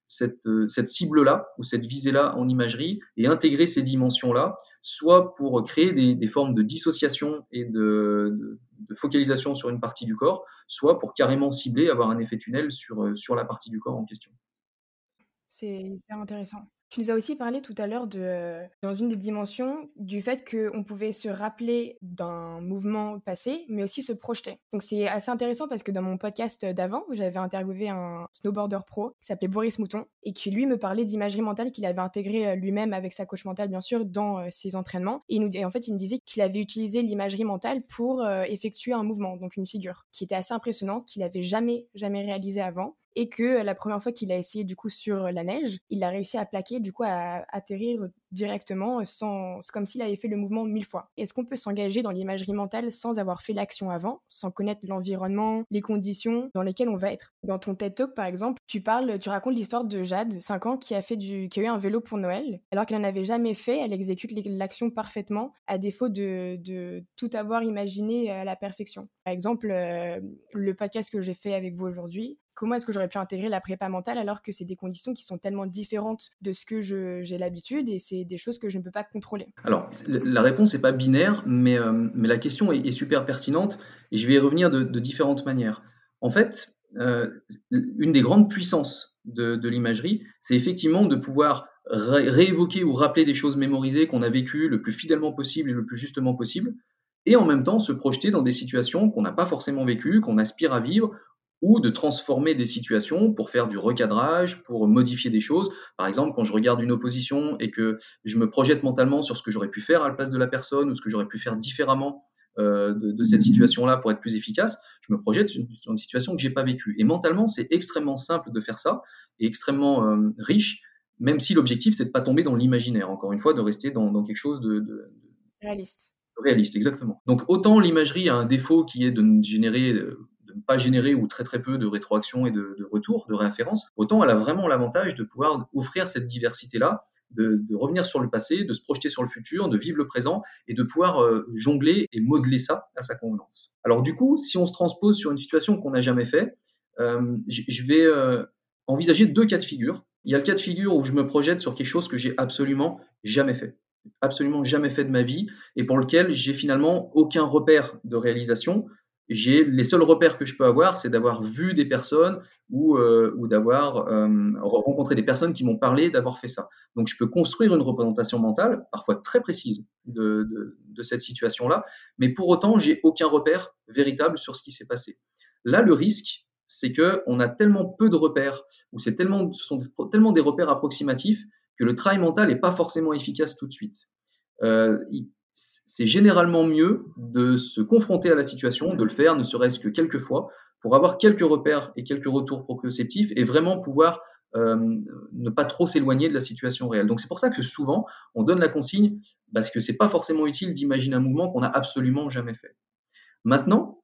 cette, cible-là ou cette visée-là en imagerie et intégrer ces dimensions-là, soit pour créer des, des, formes de dissociation et de, de, de, focalisation sur une partie du corps, soit pour carrément cibler, avoir un effet tunnel sur, sur la partie du corps en question. C'est hyper intéressant. Tu nous as aussi parlé tout à l'heure de, dans une des dimensions, du fait qu'on pouvait se rappeler d'un mouvement passé, mais aussi se projeter. Donc c'est assez intéressant parce que dans mon podcast d'avant, j'avais interviewé un snowboarder pro qui s'appelait Boris Mouton et qui lui me parlait d'imagerie mentale qu'il avait intégrée lui-même avec sa coach mentale bien sûr dans ses entraînements. Et, nous, en fait il me disait qu'il avait utilisé l'imagerie mentale pour euh, effectuer un mouvement, donc une figure, qui était assez impressionnante, qu'il avait jamais jamais réalisé avant et que la première fois qu'il a essayé du coup sur la neige, il a réussi à plaquer, du coup à atterrir directement sans, comme s'il avait fait le mouvement mille fois. Est-ce qu'on peut s'engager dans l'imagerie mentale sans avoir fait l'action avant, sans connaître l'environnement, les conditions dans lesquelles on va être? Dans ton TED Talk par exemple, tu parles, tu racontes l'histoire de Jade, 5 ans, qui a fait du, qui a eu un vélo pour Noël, alors qu'elle n'en avait jamais fait, elle exécute l'action parfaitement, à défaut de, de, tout avoir imaginé à la perfection. Par exemple, euh, le podcast que j'ai fait avec vous aujourd'hui, comment est-ce que j'aurais pu intégrer la prépa mentale alors que c'est des conditions qui sont tellement différentes de ce que j'ai l'habitude et c'est des choses que je ne peux pas contrôler Alors, la réponse n'est pas binaire, mais, euh, mais la question est, super pertinente et je vais y revenir de, différentes manières. En fait, euh, une des grandes puissances de, de l'imagerie, c'est effectivement de pouvoir ré réévoquer ou rappeler des choses mémorisées qu'on a vécues le plus fidèlement possible et le plus justement possible, et en même temps se projeter dans des situations qu'on n'a pas forcément vécues, qu'on aspire à vivre, ou de transformer des situations pour faire du recadrage, pour modifier des choses. Par exemple, quand je regarde une opposition et que je me projette mentalement sur ce que j'aurais pu faire à la place de la personne ou ce que j'aurais pu faire différemment euh, de, de, cette situation-là pour être plus efficace, je me projette sur une situation que j'ai pas vécue. Et mentalement, c'est extrêmement simple de faire ça et extrêmement euh, riche, même si l'objectif c'est de pas tomber dans l'imaginaire. Encore une fois, de rester dans, dans quelque chose de, de réaliste réaliste, exactement. Donc autant l'imagerie a un défaut qui est de générer pas générer ou très très peu de rétroaction et de, retour, de réinférence, autant elle a vraiment l'avantage de pouvoir offrir cette diversité-là de, revenir sur le passé, de se projeter sur le futur, de vivre le présent et de pouvoir euh, jongler et modeler ça à sa convenance. Alors du coup, si on se transpose sur une situation qu'on n'a jamais fait, euh, je vais euh, envisager deux cas de figure. Il y a le cas de figure où je me projette sur quelque chose que j'ai absolument jamais fait absolument jamais fait de ma vie et pour lequel j'ai finalement aucun repère de réalisation j'ai les seuls repères que je peux avoir, c'est d'avoir vu des personnes ou, euh, d'avoir euh, rencontré des personnes qui m'ont parlé d'avoir fait ça. Donc je peux construire une représentation mentale, parfois très précise, de cette situation-là, mais pour autant, j'ai aucun repère véritable sur ce qui s'est passé. Là, le risque, c'est que on a tellement peu de repères, ou c'est tellement, ce sont tellement des repères approximatifs que le travail mental n'est pas forcément efficace tout de suite. Euh, c'est généralement mieux de se confronter à la situation, de le faire ne serait-ce que quelques fois, pour avoir quelques repères et quelques retours proprioceptifs et vraiment pouvoir euh, ne pas trop s'éloigner de la situation réelle. Donc c'est pour ça que souvent on donne la consigne parce que c'est pas forcément utile d'imaginer un mouvement qu'on n'a absolument jamais fait. Maintenant,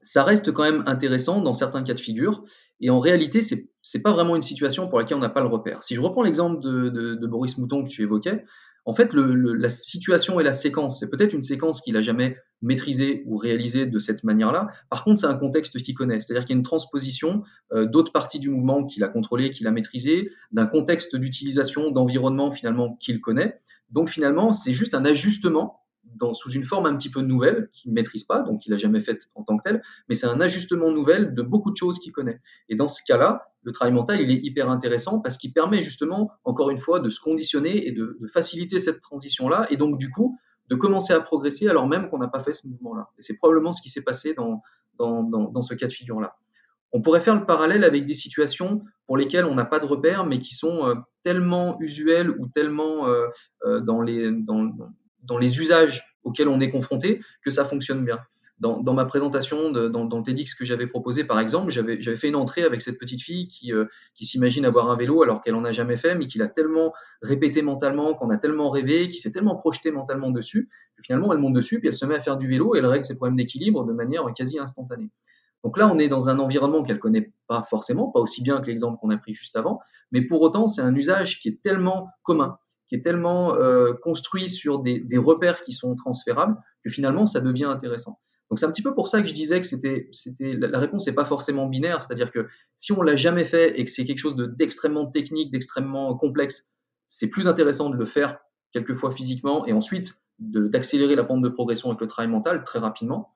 ça reste quand même intéressant dans certains cas de figure et en réalité c'est c'est pas vraiment une situation pour laquelle on n'a pas le repère. Si je reprends l'exemple de Boris Mouton que tu évoquais, en fait, le, la situation et la séquence, c'est peut-être une séquence qu'il a jamais maîtrisée ou réalisée de cette manière-là. Par contre, c'est un contexte qu'il connaît, c'est-à-dire qu'il y a une transposition euh, d'autres parties du mouvement qu'il a contrôlé, qu'il a maîtrisé, d'un contexte d'utilisation, d'environnement finalement qu'il connaît. Donc finalement, c'est juste un ajustement dans, sous une forme un petit peu nouvelle qu'il ne maîtrise pas, donc il n'a jamais fait en tant que tel, mais c'est un ajustement nouvel de beaucoup de choses qu'il connaît. Et dans ce cas-là, le travail mental, il est hyper intéressant parce qu'il permet justement, encore une fois, de se conditionner et de, faciliter cette transition-là, et donc du coup, de commencer à progresser alors même qu'on n'a pas fait ce mouvement-là. Et c'est probablement ce qui s'est passé dans, dans, dans, dans ce cas de figure-là. On pourrait faire le parallèle avec des situations pour lesquelles on n'a pas de repères, mais qui sont euh, tellement usuelles ou tellement euh, euh, dans, les, dans, dans les usages auxquels on est confronté que ça fonctionne bien. Dans, ma présentation, dans, TEDx que j'avais proposé, par exemple, j'avais fait une entrée avec cette petite fille qui, euh, qui s'imagine avoir un vélo alors qu'elle en a jamais fait, mais qui l'a tellement répété mentalement, qu'on a tellement rêvé, qui s'est tellement projeté mentalement dessus, que finalement elle monte dessus, puis elle se met à faire du vélo et elle règle ses problèmes d'équilibre de manière quasi instantanée. Donc là, on est dans un environnement qu'elle connaît pas forcément, pas aussi bien que l'exemple qu'on a pris juste avant, mais pour autant, c'est un usage qui est tellement commun qui est tellement euh, construit sur des, repères qui sont transférables que finalement ça devient intéressant. Donc c'est un petit peu pour ça que je disais que c'était, la réponse n'est pas forcément binaire, c'est-à-dire que si on l'a jamais fait et que c'est quelque chose de, d'extrêmement technique, d'extrêmement complexe, c'est plus intéressant de le faire quelquefois physiquement et ensuite d'accélérer la pente de progression avec le travail mental très rapidement.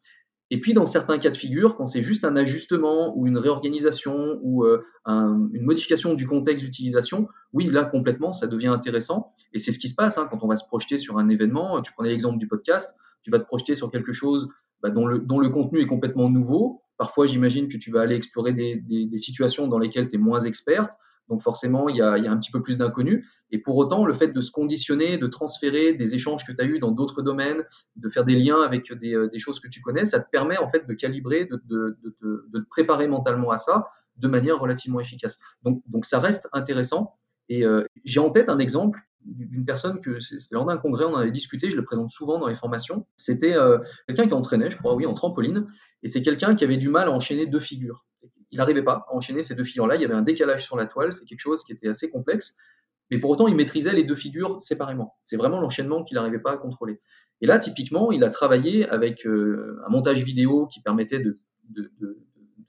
Et puis, dans certains cas de figure, quand c'est juste un ajustement ou une réorganisation ou euh, un, une modification du contexte d'utilisation, oui, là, complètement, ça devient intéressant. Et c'est ce qui se passe hein, quand on va se projeter sur un événement. Tu prenais l'exemple du podcast, tu vas te projeter sur quelque chose bah, dont, le, contenu est complètement nouveau. Parfois, j'imagine que tu vas aller explorer des, des, des situations dans lesquelles tu es moins experte. Donc forcément, il y a, un petit peu plus d'inconnu. Et pour autant, le fait de se conditionner, de transférer des échanges que tu as eus dans d'autres domaines, de faire des liens avec des, euh, des, choses que tu connais, ça te permet en fait de calibrer, de, te préparer mentalement à ça de manière relativement efficace. Donc, donc ça reste intéressant. Et euh, j'ai en tête un exemple d'une personne que c'était lors d'un congrès, on en avait discuté, je le présente souvent dans les formations. C'était euh, quelqu'un qui entraînait, je crois, oui, en trampoline, et c'est quelqu'un qui avait du mal à enchaîner deux figures il n'arrivait pas à enchaîner ces deux figures-là. Il y avait un décalage sur la toile, c'est quelque chose qui était assez complexe. Mais pour autant, il maîtrisait les deux figures séparément. C'est vraiment l'enchaînement qu'il n'arrivait pas à contrôler. Et là, typiquement, il a travaillé avec euh, un montage vidéo qui permettait de, de,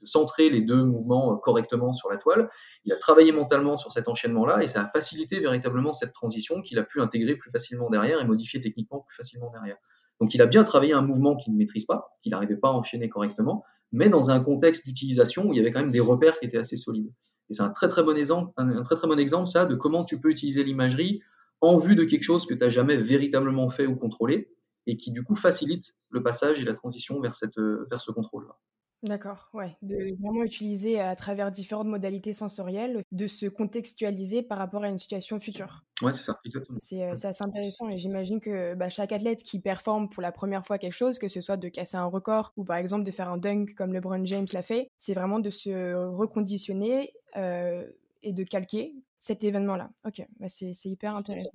centrer les deux mouvements correctement sur la toile. Il a travaillé mentalement sur cet enchaînement-là et ça a facilité véritablement cette transition qu'il a pu intégrer plus facilement derrière et modifier techniquement plus facilement derrière. Donc il a bien travaillé un mouvement qu'il ne maîtrise pas, qu'il n'arrivait pas à enchaîner correctement, mais dans un contexte d'utilisation où il y avait quand même des repères qui étaient assez solides. Et c'est un très très bon exemple, un, très très bon exemple ça de comment tu peux utiliser l'imagerie en vue de quelque chose que tu n'as jamais véritablement fait ou contrôlé et qui du coup facilite le passage et la transition vers, cette, vers ce contrôle-là. D'accord, ouais. De vraiment utiliser à travers différentes modalités sensorielles, de se contextualiser par rapport à une situation future. Ouais, c'est ça, exactement. C'est euh, assez intéressant et j'imagine que bah, chaque athlète qui performe pour la première fois quelque chose, que ce soit de casser un record ou par exemple de faire un dunk comme LeBron James l'a fait, c'est vraiment de se reconditionner euh, et de calquer cet événement-là. Ok, bah c'est hyper intéressant.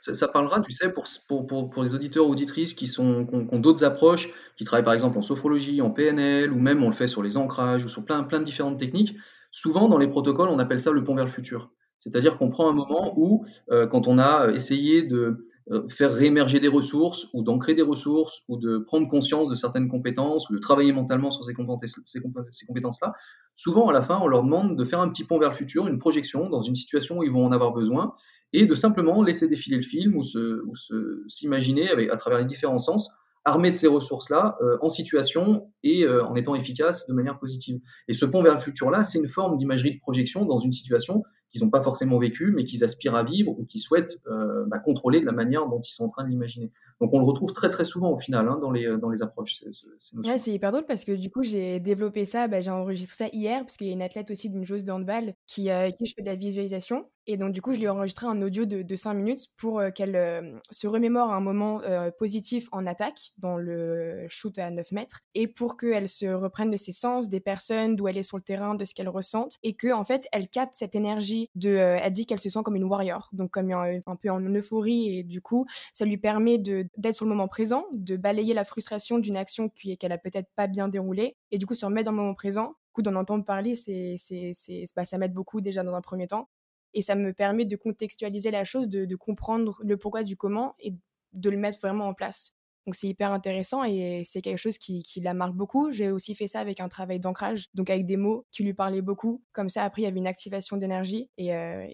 Ça, parlera, tu sais, pour, pour, pour, les auditeurs auditrices qui, sont, qui ont, d'autres approches, qui travaillent par exemple en sophrologie, en PNL, ou même on le fait sur les ancrages, ou sur plein, plein de différentes techniques. Souvent, dans les protocoles, on appelle ça le pont vers le futur. C'est-à-dire qu'on prend un moment où, euh, quand on a essayé de euh, faire réémerger des ressources ou d'ancrer des ressources ou de prendre conscience de certaines compétences ou de travailler mentalement sur ces, compétences-là, souvent à la fin, on leur demande de faire un petit pont vers le futur, une projection dans une situation où ils vont en avoir besoin et de simplement laisser défiler le film ou s'imaginer à travers les différents sens armé de ces ressources-là euh, en situation et euh, en étant efficace de manière positive. Et ce pont vers le futur-là, c'est une forme d'imagerie de projection dans une situation qu'ils n'ont pas forcément vécue, mais qu'ils aspirent à vivre ou qu'ils souhaitent euh, bah, contrôler de la manière dont ils sont en train de l'imaginer. Donc on le retrouve très très souvent au final hein, dans, les, dans les approches. C'est hyper drôle parce que du coup j'ai développé ça, bah, j'ai enregistré ça hier parce qu'il y a une athlète aussi d'une joueuse de handball qui, qui je fais de la visualisation. Et donc du coup je lui ai enregistré un audio de, de 5 minutes pour qu'elle se remémore un moment positif en attaque dans le shoot à 9 mètres et pour qu'elle se reprenne de ses sens, des personnes, d'où elle est sur le terrain, de ce qu'elle ressente et que en fait elle capte cette énergie de. Euh, elle dit qu'elle se sent comme une warrior, donc comme un, peu en euphorie et du coup ça lui permet d'être sur le moment présent, de balayer la frustration d'une action qu'elle a peut-être pas bien déroulée et du coup se remettre dans le moment présent. Du coup d'en entendre parler, c'est, c'est, bah, ça m'aide beaucoup déjà dans un premier temps et ça me permet de contextualiser la chose, de, comprendre le pourquoi du comment et de le mettre vraiment en place. Donc c'est hyper intéressant et c'est quelque chose qui, la marque beaucoup. J'ai aussi fait ça avec un travail d'ancrage, donc avec des mots qui lui parlaient beaucoup. Comme ça, après, il y avait une activation d'énergie et, euh,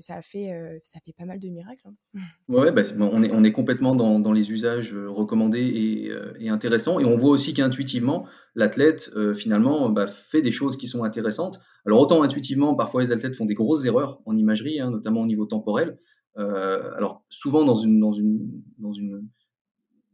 ça, a fait, euh, ça fait pas mal de miracles. Hein. Bah, on, est, on est complètement dans, les usages euh, recommandés et, intéressants. Et on voit aussi qu'intuitivement, l'athlète, finalement, bah, fait des choses qui sont intéressantes. Alors autant intuitivement, parfois les athlètes font des grosses erreurs en imagerie, hein, notamment au niveau temporel. alors souvent dans dans une, dans une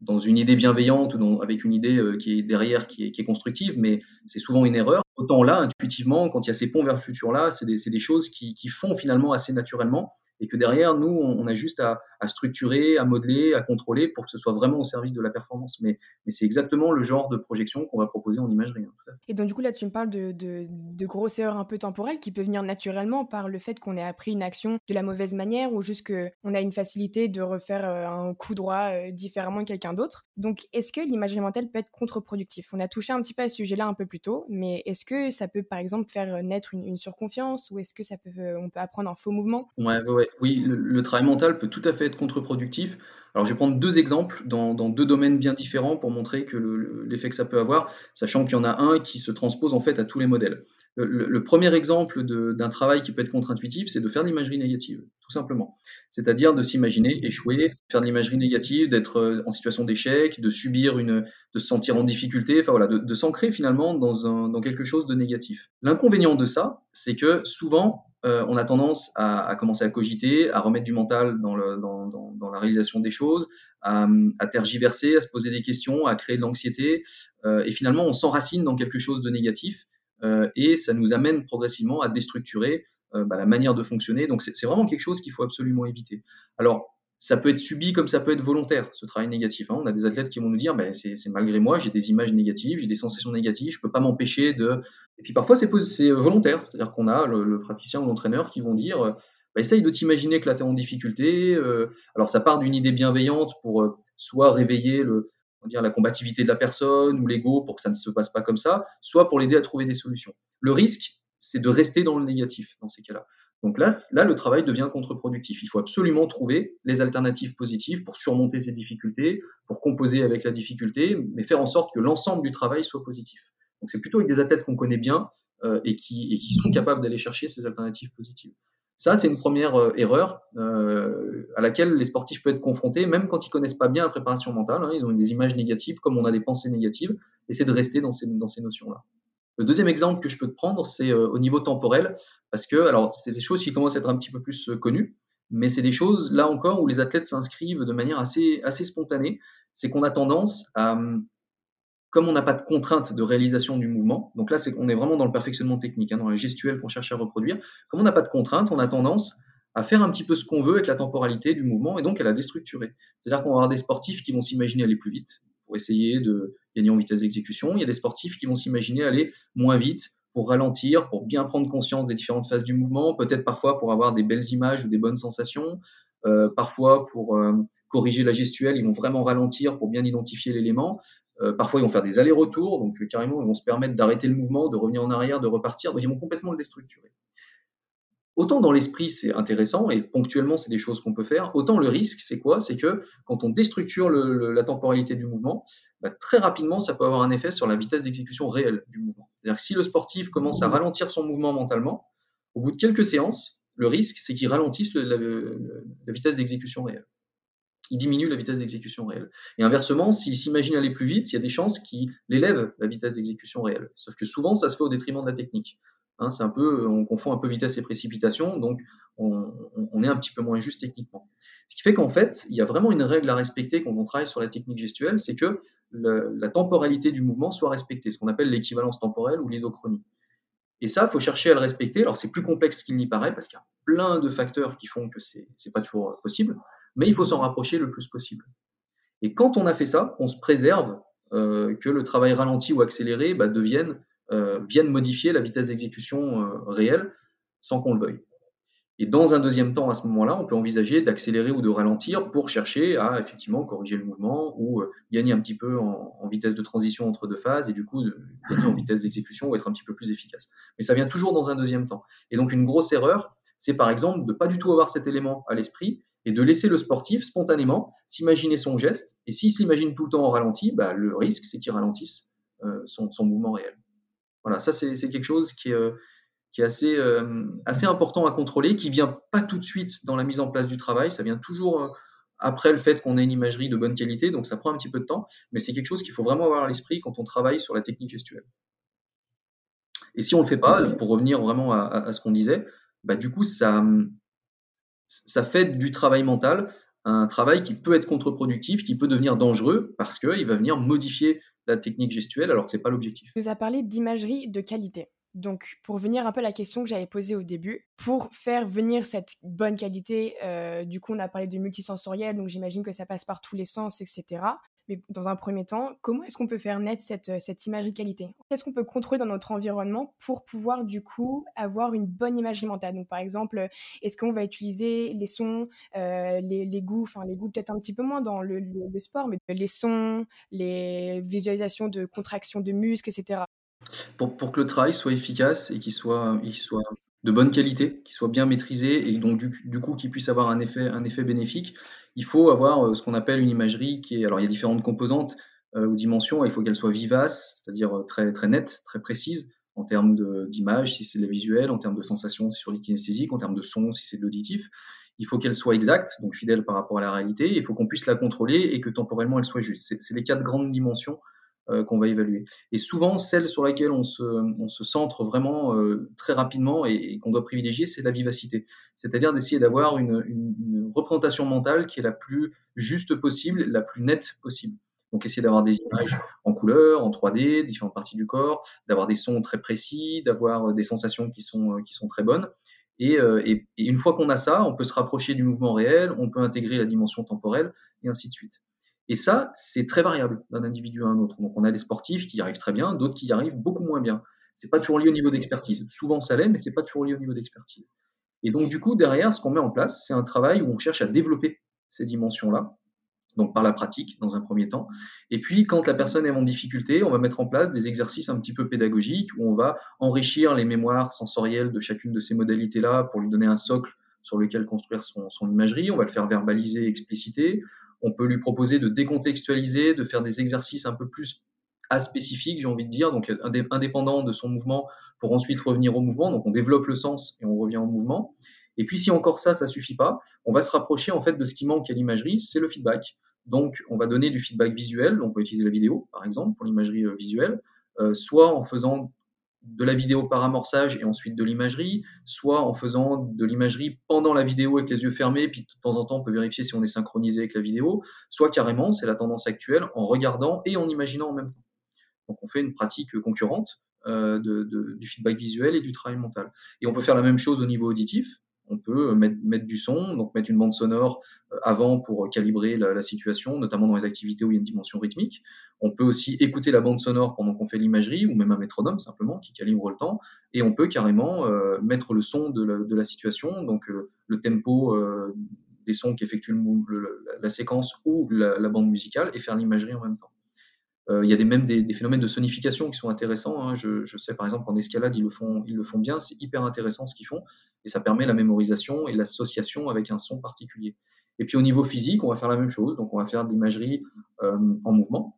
dans une idée bienveillante ou avec une idée euh, qui est derrière, qui est, constructive, mais c'est souvent une erreur. Autant là, intuitivement, quand il y a ces ponts vers le futur-là, c'est des, choses qui, font finalement assez naturellement et que derrière, nous, on, a juste à, structurer, à modeler, à contrôler pour que ce soit vraiment au service de la performance. Mais, mais c'est exactement le genre de projection qu'on va proposer en imagerie. Hein, et donc, du coup, là, tu me parles de, de, de grosses erreurs un peu temporelles qui peuvent venir naturellement par le fait qu'on ait appris une action de la mauvaise manière ou juste qu'on a une facilité de refaire euh, un coup droit euh, différemment que quelqu'un d'autre. Donc, est-ce que l'imagerie mentale peut être contre-productif On a touché un petit peu à ce sujet-là un peu plus tôt, mais est-ce que ça peut, par exemple, faire naître une, surconfiance ou est-ce que ça peut, on peut apprendre un faux mouvement? Ouais, ouais, Oui, le, travail mental peut tout à fait être contre-productif. Alors, je vais prendre deux exemples dans, deux domaines bien différents pour montrer que l'effet que ça peut avoir, sachant qu'il y en a un qui se transpose en fait à tous les modèles. Le, premier exemple d'un travail qui peut être contre-intuitif, c'est de faire de l'imagerie négative, tout simplement. C'est-à-dire de s'imaginer échouer, faire de l'imagerie négative, d'être euh, en situation d'échec, de subir une, de se sentir en difficulté, enfin voilà, de, s'ancrer finalement dans, dans quelque chose de négatif. L'inconvénient de ça, c'est que souvent, euh, on a tendance à, commencer à cogiter, à remettre du mental dans, la réalisation des choses, à, tergiverser, à se poser des questions, à créer de l'anxiété, euh, et finalement on s'enracine dans quelque chose de négatif, et ça nous amène progressivement à déstructurer bah, la manière de fonctionner. Donc c'est vraiment quelque chose qu'il faut absolument éviter. Alors ça peut être subi comme ça peut être volontaire, ce travail négatif. Hein. On a des athlètes qui vont nous dire, ben, c'est malgré moi, j'ai des images négatives, j'ai des sensations négatives, je peux pas m'empêcher de... Et puis parfois, c'est volontaire, c'est-à-dire qu'on a le, praticien ou l'entraîneur qui vont dire, ben, essaye de t'imaginer que là, tu es en difficulté. Euh, alors ça part d'une idée bienveillante pour euh, soit réveiller le, dire, la combativité de la personne ou l'ego pour que ça ne se passe pas comme ça, soit pour l'aider à trouver des solutions. Le risque, c'est de rester dans le négatif dans ces cas-là. Donc là, là, le travail devient contre-productif. Il faut absolument trouver les alternatives positives pour surmonter ces difficultés, pour composer avec la difficulté, mais faire en sorte que l'ensemble du travail soit positif. Donc c'est plutôt avec des athlètes qu'on connaît bien euh, et, qui, sont capables d'aller chercher ces alternatives positives. Ça, c'est une première euh, erreur euh, à laquelle les sportifs peuvent être confrontés, même quand ils connaissent pas bien la préparation mentale. Hein. ils ont des images négatives, comme on a des pensées négatives, et de rester dans ces, dans ces notions-là. Le deuxième exemple que je peux te prendre, c'est euh, au niveau temporel, parce que, alors, c'est des choses qui commencent à être un petit peu plus connues, mais c'est des choses, là encore, où les athlètes s'inscrivent de manière assez, assez spontanée. C'est qu'on a tendance à, comme on n'a pas de contrainte de réalisation du mouvement, donc là, c'est on est vraiment dans le perfectionnement technique, hein, dans la gestuelle qu'on cherche à reproduire. Comme on n'a pas de contrainte, on a tendance à faire un petit peu ce qu'on veut avec la temporalité du mouvement et donc à la déstructurer. C'est-à-dire qu'on va avoir des sportifs qui vont s'imaginer aller plus vite pour essayer de gagner en vitesse d'exécution. Il y a des sportifs qui vont s'imaginer aller moins vite pour ralentir, pour bien prendre conscience des différentes phases du mouvement, peut-être parfois pour avoir des belles images ou des bonnes sensations. Euh, parfois, pour euh, corriger la gestuelle, ils vont vraiment ralentir pour bien identifier l'élément. Euh, parfois, ils vont faire des allers-retours, donc carrément, ils vont se permettre d'arrêter le mouvement, de revenir en arrière, de repartir. Donc, ils vont complètement le déstructurer. Autant dans l'esprit, c'est intéressant et ponctuellement, c'est des choses qu'on peut faire. Autant le risque, c'est quoi? C'est que quand on déstructure la temporalité du mouvement, bah, très rapidement, ça peut avoir un effet sur la vitesse d'exécution réelle du mouvement. C'est-à-dire que si le sportif commence à ralentir son mouvement mentalement, au bout de quelques séances, le risque, c'est qu'il ralentisse la vitesse d'exécution réelle. Il diminue la vitesse d'exécution réelle. Et inversement, s'il s'imagine aller plus vite, il y a des chances qu'il élève la vitesse d'exécution réelle. Sauf que souvent, ça se fait au détriment de la technique. Hein, c'est un peu, on confond un peu vitesse et précipitation, donc on, est un petit peu moins juste techniquement. Ce qui fait qu'en fait, il y a vraiment une règle à respecter quand on travaille sur la technique gestuelle, c'est que la temporalité du mouvement soit respectée, ce qu'on appelle l'équivalence temporelle ou l'isochronie. Et ça, il faut chercher à le respecter. Alors c'est plus complexe qu'il n'y paraît parce qu'il y a plein de facteurs qui font que c'est pas toujours possible, mais il faut s'en rapprocher le plus possible. Et quand on a fait ça, on se préserve euh, que le travail ralenti ou accéléré bah, euh, viennent modifier la vitesse d'exécution euh, réelle sans qu'on le veuille. Et dans un deuxième temps, à ce moment-là, on peut envisager d'accélérer ou de ralentir pour chercher à effectivement corriger le mouvement ou gagner un petit peu en, vitesse de transition entre deux phases et du coup gagner en vitesse d'exécution ou être un petit peu plus efficace. Mais ça vient toujours dans un deuxième temps. Et donc une grosse erreur, c'est par exemple de pas du tout avoir cet élément à l'esprit et de laisser le sportif spontanément s'imaginer son geste. Et s'il s'imagine tout le temps en ralenti, bah, le risque c'est qu'il ralentisse euh, son, mouvement réel. Voilà, ça c'est quelque chose qui est, euh, euh, assez important à contrôler, qui vient pas tout de suite dans la mise en place du travail, ça vient toujours après le fait qu'on ait une imagerie de bonne qualité, donc ça prend un petit peu de temps, mais c'est quelque chose qu'il faut vraiment avoir à l'esprit quand on travaille sur la technique gestuelle. Et si on le fait pas, pour revenir vraiment à, à, ce qu'on disait, bah du coup ça, ça fait du travail mental un travail qui peut être contre-productif, qui peut devenir dangereux parce qu'il va venir modifier la technique gestuelle alors que ce n'est pas l'objectif. Vous avez parlé d'imagerie de qualité. Donc, pour venir un peu à la question que j'avais posée au début, pour faire venir cette bonne qualité, euh, du coup, on a parlé de multisensoriel, donc j'imagine que ça passe par tous les sens, etc. Mais dans un premier temps, comment est-ce qu'on peut faire naître cette, euh, cette imagerie qualité? Qu'est-ce qu'on peut contrôler dans notre environnement pour pouvoir du coup avoir une bonne imagerie mentale Donc par exemple, est-ce qu'on va utiliser les sons, euh, les, les, goûts, enfin les goûts peut-être un petit peu moins dans le, le, le, sport, mais les sons, les visualisations de contraction de muscles, etc. Pour, pour que le travail soit efficace et qu'il soit, il soit de bonne qualité, qu'il soit bien maîtrisé et donc du, coup qu'il puisse avoir un effet, bénéfique, il faut avoir euh, ce qu'on appelle une imagerie qui est. Alors, il y a différentes composantes euh, ou dimensions. Il faut qu'elle soit vivace, c'est-à-dire euh, très, très nette, très précise en termes d'image, si c'est de la visuelle, en termes de sensation, si c'est sur l'inkinesthésique, en termes de son, si c'est de l'auditif. Il faut qu'elle soit exacte, donc fidèle par rapport à la réalité. Il faut qu'on puisse la contrôler et que temporellement elle soit juste. C'est les quatre grandes dimensions qu'on va évaluer. Et souvent, celle sur laquelle on se, centre vraiment euh, très rapidement et, qu'on doit privilégier, c'est la vivacité. C'est-à-dire d'essayer d'avoir une, représentation mentale qui est la plus juste possible, la plus nette possible. Donc essayer d'avoir des images en couleur, en 3D, différentes parties du corps, d'avoir des sons très précis, d'avoir des sensations qui sont, très bonnes. Euh, et une fois qu'on a ça, on peut se rapprocher du mouvement réel, on peut intégrer la dimension temporelle, et ainsi de suite. Et ça, c'est très variable d'un individu à un autre. Donc, on a des sportifs qui y arrivent très bien, d'autres qui y arrivent beaucoup moins bien. C'est pas toujours lié au niveau d'expertise. Souvent, ça l'est, mais c'est pas toujours lié au niveau d'expertise. Et donc, du coup, derrière, ce qu'on met en place, c'est un travail où on cherche à développer ces dimensions-là, donc par la pratique, dans un premier temps. Et puis, quand la personne est en difficulté, on va mettre en place des exercices un petit peu pédagogiques où on va enrichir les mémoires sensorielles de chacune de ces modalités-là pour lui donner un socle sur lequel construire son, son imagerie. On va le faire verbaliser, expliciter. On peut lui proposer de décontextualiser, de faire des exercices un peu plus aspécifiques, j'ai envie de dire, donc indépendant de son mouvement pour ensuite revenir au mouvement. Donc on développe le sens et on revient au mouvement. Et puis si encore ça, ça suffit pas, on va se rapprocher en fait de ce qui manque à l'imagerie, c'est le feedback. Donc on va donner du feedback visuel, on peut utiliser la vidéo par exemple pour l'imagerie euh, visuelle, euh, soit en faisant de la vidéo par amorçage et ensuite de l'imagerie, soit en faisant de l'imagerie pendant la vidéo avec les yeux fermés, puis de temps en temps on peut vérifier si on est synchronisé avec la vidéo, soit carrément, c'est la tendance actuelle, en regardant et en imaginant en même temps. Donc on fait une pratique concurrente euh, du feedback visuel et du travail mental. Et on peut faire la même chose au niveau auditif, on peut mettre, mettre, du son, donc mettre une bande sonore euh, avant pour calibrer la, la, situation, notamment dans les activités où il y a une dimension rythmique. On peut aussi écouter la bande sonore pendant qu'on fait l'imagerie, ou même un métronome simplement qui calibre le temps. Et on peut carrément euh, mettre le son de la, la situation, donc euh, le tempo euh, les sons qui effectuent la séquence ou la, bande musicale et faire l'imagerie en même temps. Il y a des, même des, phénomènes de sonification qui sont intéressants. Hein. Je, sais par exemple qu'en escalade, ils le font, ils le font bien. C'est hyper intéressant ce qu'ils font et ça permet la mémorisation et l'association avec un son particulier. Et puis au niveau physique, on va faire la même chose. Donc on va faire de l'imagerie en mouvement,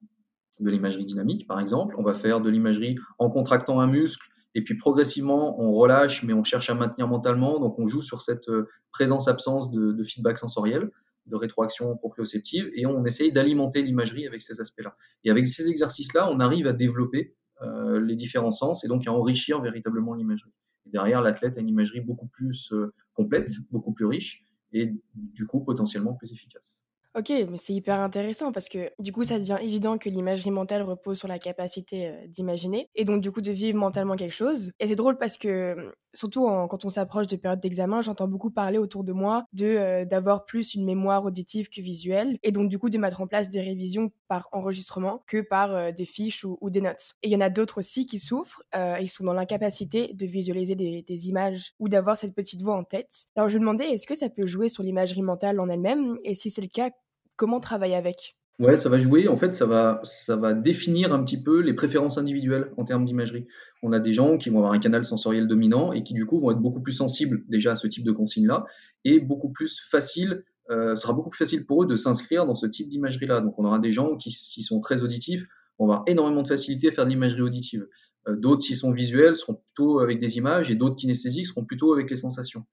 de l'imagerie dynamique par exemple. On va faire de l'imagerie en contractant un muscle et puis progressivement, on relâche, mais on cherche à maintenir mentalement. Donc on joue sur cette euh, présence-absence de, feedback sensoriel, de rétroaction proprioceptive, et on essaye d'alimenter l'imagerie avec ces aspects-là. Et avec ces exercices-là, on arrive à développer euh, les différents sens et donc à enrichir véritablement l'imagerie. derrière, l'athlète a une imagerie beaucoup plus euh, complète, beaucoup plus riche, et du coup potentiellement plus efficace. Ok, mais c'est hyper intéressant parce que du coup, ça devient évident que l'imagerie mentale repose sur la capacité d'imaginer et donc du coup de vivre mentalement quelque chose. Et c'est drôle parce que surtout quand on s'approche de périodes d'examen, j'entends beaucoup parler autour de moi de d'avoir plus une mémoire auditive que visuelle et donc du coup de mettre en place des révisions par enregistrement que par des fiches ou, des notes. Et il y en a d'autres aussi qui souffrent, ils sont dans l'incapacité de visualiser des, des images ou d'avoir cette petite voix en tête. Alors je me demandais, est-ce que ça peut jouer sur l'imagerie mentale en elle-même et si c'est le cas, Comment travailler avec? Ouais, ça va jouer. En fait, ça va, ça va définir un petit peu les préférences individuelles en termes d'imagerie. On a des gens qui vont avoir un canal sensoriel dominant et qui, du coup, vont être beaucoup plus sensibles déjà à ce type de consigne-là et beaucoup plus facile, euh, sera beaucoup plus facile pour eux de s'inscrire dans ce type d'imagerie-là. Donc, on aura des gens qui, s'ils sont très auditifs, vont avoir énormément de facilité à faire de l'imagerie auditive. Euh, d'autres, s'ils sont visuels, seront plutôt avec des images et d'autres kinesthésiques seront plutôt avec les sensations.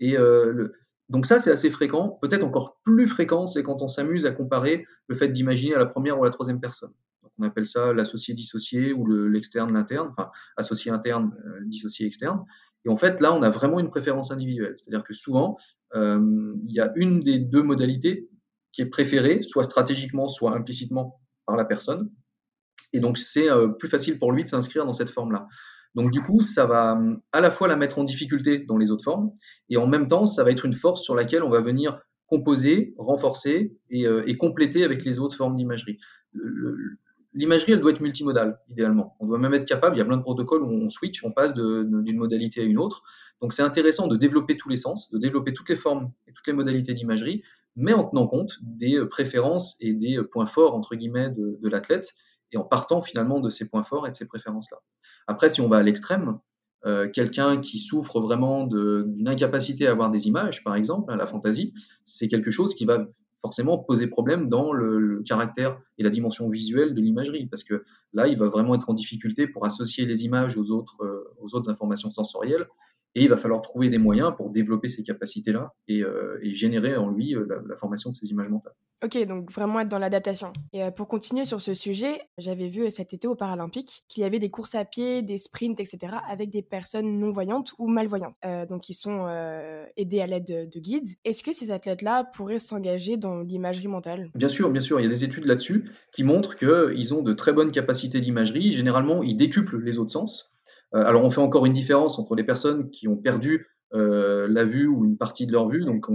Et euh, le, donc ça, c'est assez fréquent. Peut-être encore plus fréquent, c'est quand on s'amuse à comparer le fait d'imaginer à la première ou à la troisième personne. On appelle ça l'associé-dissocié ou l'externe-l'interne, enfin associé interne, euh, dissocié externe. Et en fait, là, on a vraiment une préférence individuelle. C'est-à-dire que souvent, euh, il y a une des deux modalités qui est préférée, soit stratégiquement, soit implicitement par la personne. Et donc, c'est euh, plus facile pour lui de s'inscrire dans cette forme-là. Donc du coup, ça va hum, à la fois la mettre en difficulté dans les autres formes, et en même temps, ça va être une force sur laquelle on va venir composer, renforcer et, euh, compléter avec les autres formes d'imagerie. L'imagerie, elle doit être multimodale, idéalement. On doit même être capable, il y a plein de protocoles où on switch, on passe d'une modalité à une autre. Donc c'est intéressant de développer tous les sens, de développer toutes les formes et toutes les modalités d'imagerie, mais en tenant compte des euh, préférences et des euh, points forts, entre guillemets, de l'athlète, et en partant finalement de ses points forts et de ses préférences-là. Après, si on va à l'extrême, euh, quelqu'un qui souffre vraiment d'une incapacité à avoir des images, par exemple, la fantaisie, c'est quelque chose qui va forcément poser problème dans le, caractère et la dimension visuelle de l'imagerie, parce que là, il va vraiment être en difficulté pour associer les images aux autres, euh, aux autres informations sensorielles, et il va falloir trouver des moyens pour développer ces capacités-là et, euh, générer en lui euh, la, formation de ces images mentales. Ok, donc vraiment être dans l'adaptation. Et euh, pour continuer sur ce sujet, j'avais vu cet été aux Paralympiques qu'il y avait des courses à pied, des sprints, etc. avec des personnes non-voyantes ou malvoyantes, donc qui sont aidées à l'aide de, de, guides. Est-ce que ces athlètes-là pourraient s'engager dans l'imagerie mentale? Bien sûr, bien sûr. Il y a des études là-dessus qui montrent qu'ils ont de très bonnes capacités d'imagerie. Généralement, ils décuplent les autres sens. Euh, alors on fait encore une différence entre les personnes qui ont perdu euh, la vue ou une partie de leur vue, donc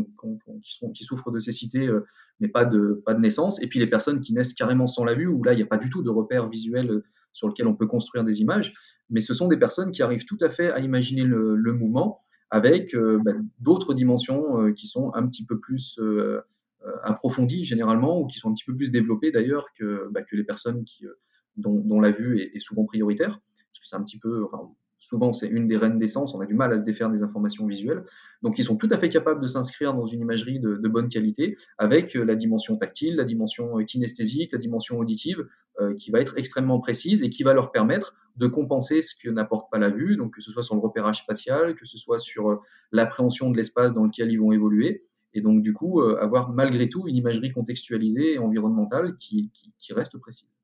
qui, souffrent de cécité euh, mais pas de, naissance, et puis les personnes qui naissent carrément sans la vue, où là il n'y a pas du tout de repère visuel sur lequel on peut construire des images, mais ce sont des personnes qui arrivent tout à fait à imaginer le, mouvement avec bah, d'autres dimensions qui sont un petit peu plus approfondies généralement, ou qui sont un petit peu plus développées d'ailleurs que, bah, que les personnes dont, la vue est souvent prioritaire c'est un petit peu, souvent c'est une des reines d'essence, on a du mal à se défaire des informations visuelles. Donc ils sont tout à fait capables de s'inscrire dans une imagerie de, bonne qualité avec euh, la dimension tactile, la dimension euh, kinesthésique, la dimension auditive euh, qui va être extrêmement précise et qui va leur permettre de compenser ce que n'apporte pas la vue, donc que ce soit sur le repérage spatial, que ce soit sur l'appréhension de l'espace dans lequel ils vont évoluer. Et donc, du coup, avoir malgré tout une imagerie contextualisée et environnementale qui reste précise.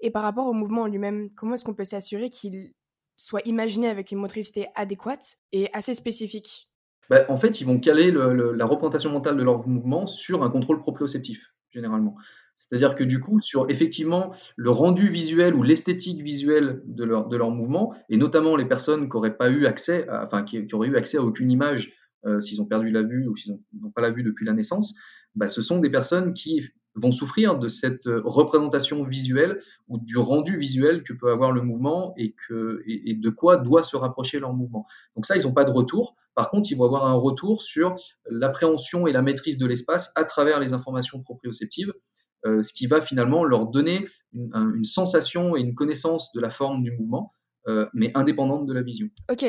Et par rapport au mouvement en lui-même, comment est-ce qu'on peut s'assurer qu'il soit imaginé avec une motricité adéquate et assez spécifique? Bah, En fait, ils vont caler la représentation mentale de leur mouvement sur un contrôle proprioceptif, généralement. C'est-à-dire que du coup, sur effectivement le rendu visuel ou l'esthétique visuelle de leur, de leur mouvement, et notamment les personnes qui n'auraient pas eu accès, enfin qui, auraient eu accès à aucune image euh, s'ils ont perdu la vue ou s'ils n'ont pas la vue depuis la naissance, bah, ce sont des personnes qui vont souffrir de cette représentation visuelle ou du rendu visuel que peut avoir le mouvement et, que, et, de quoi doit se rapprocher leur mouvement. Donc ça, ils n'ont pas de retour. Par contre, ils vont avoir un retour sur l'appréhension et la maîtrise de l'espace à travers les informations proprioceptives, euh, ce qui va finalement leur donner une, une, sensation et une connaissance de la forme du mouvement, euh, mais indépendante de la vision. Ok,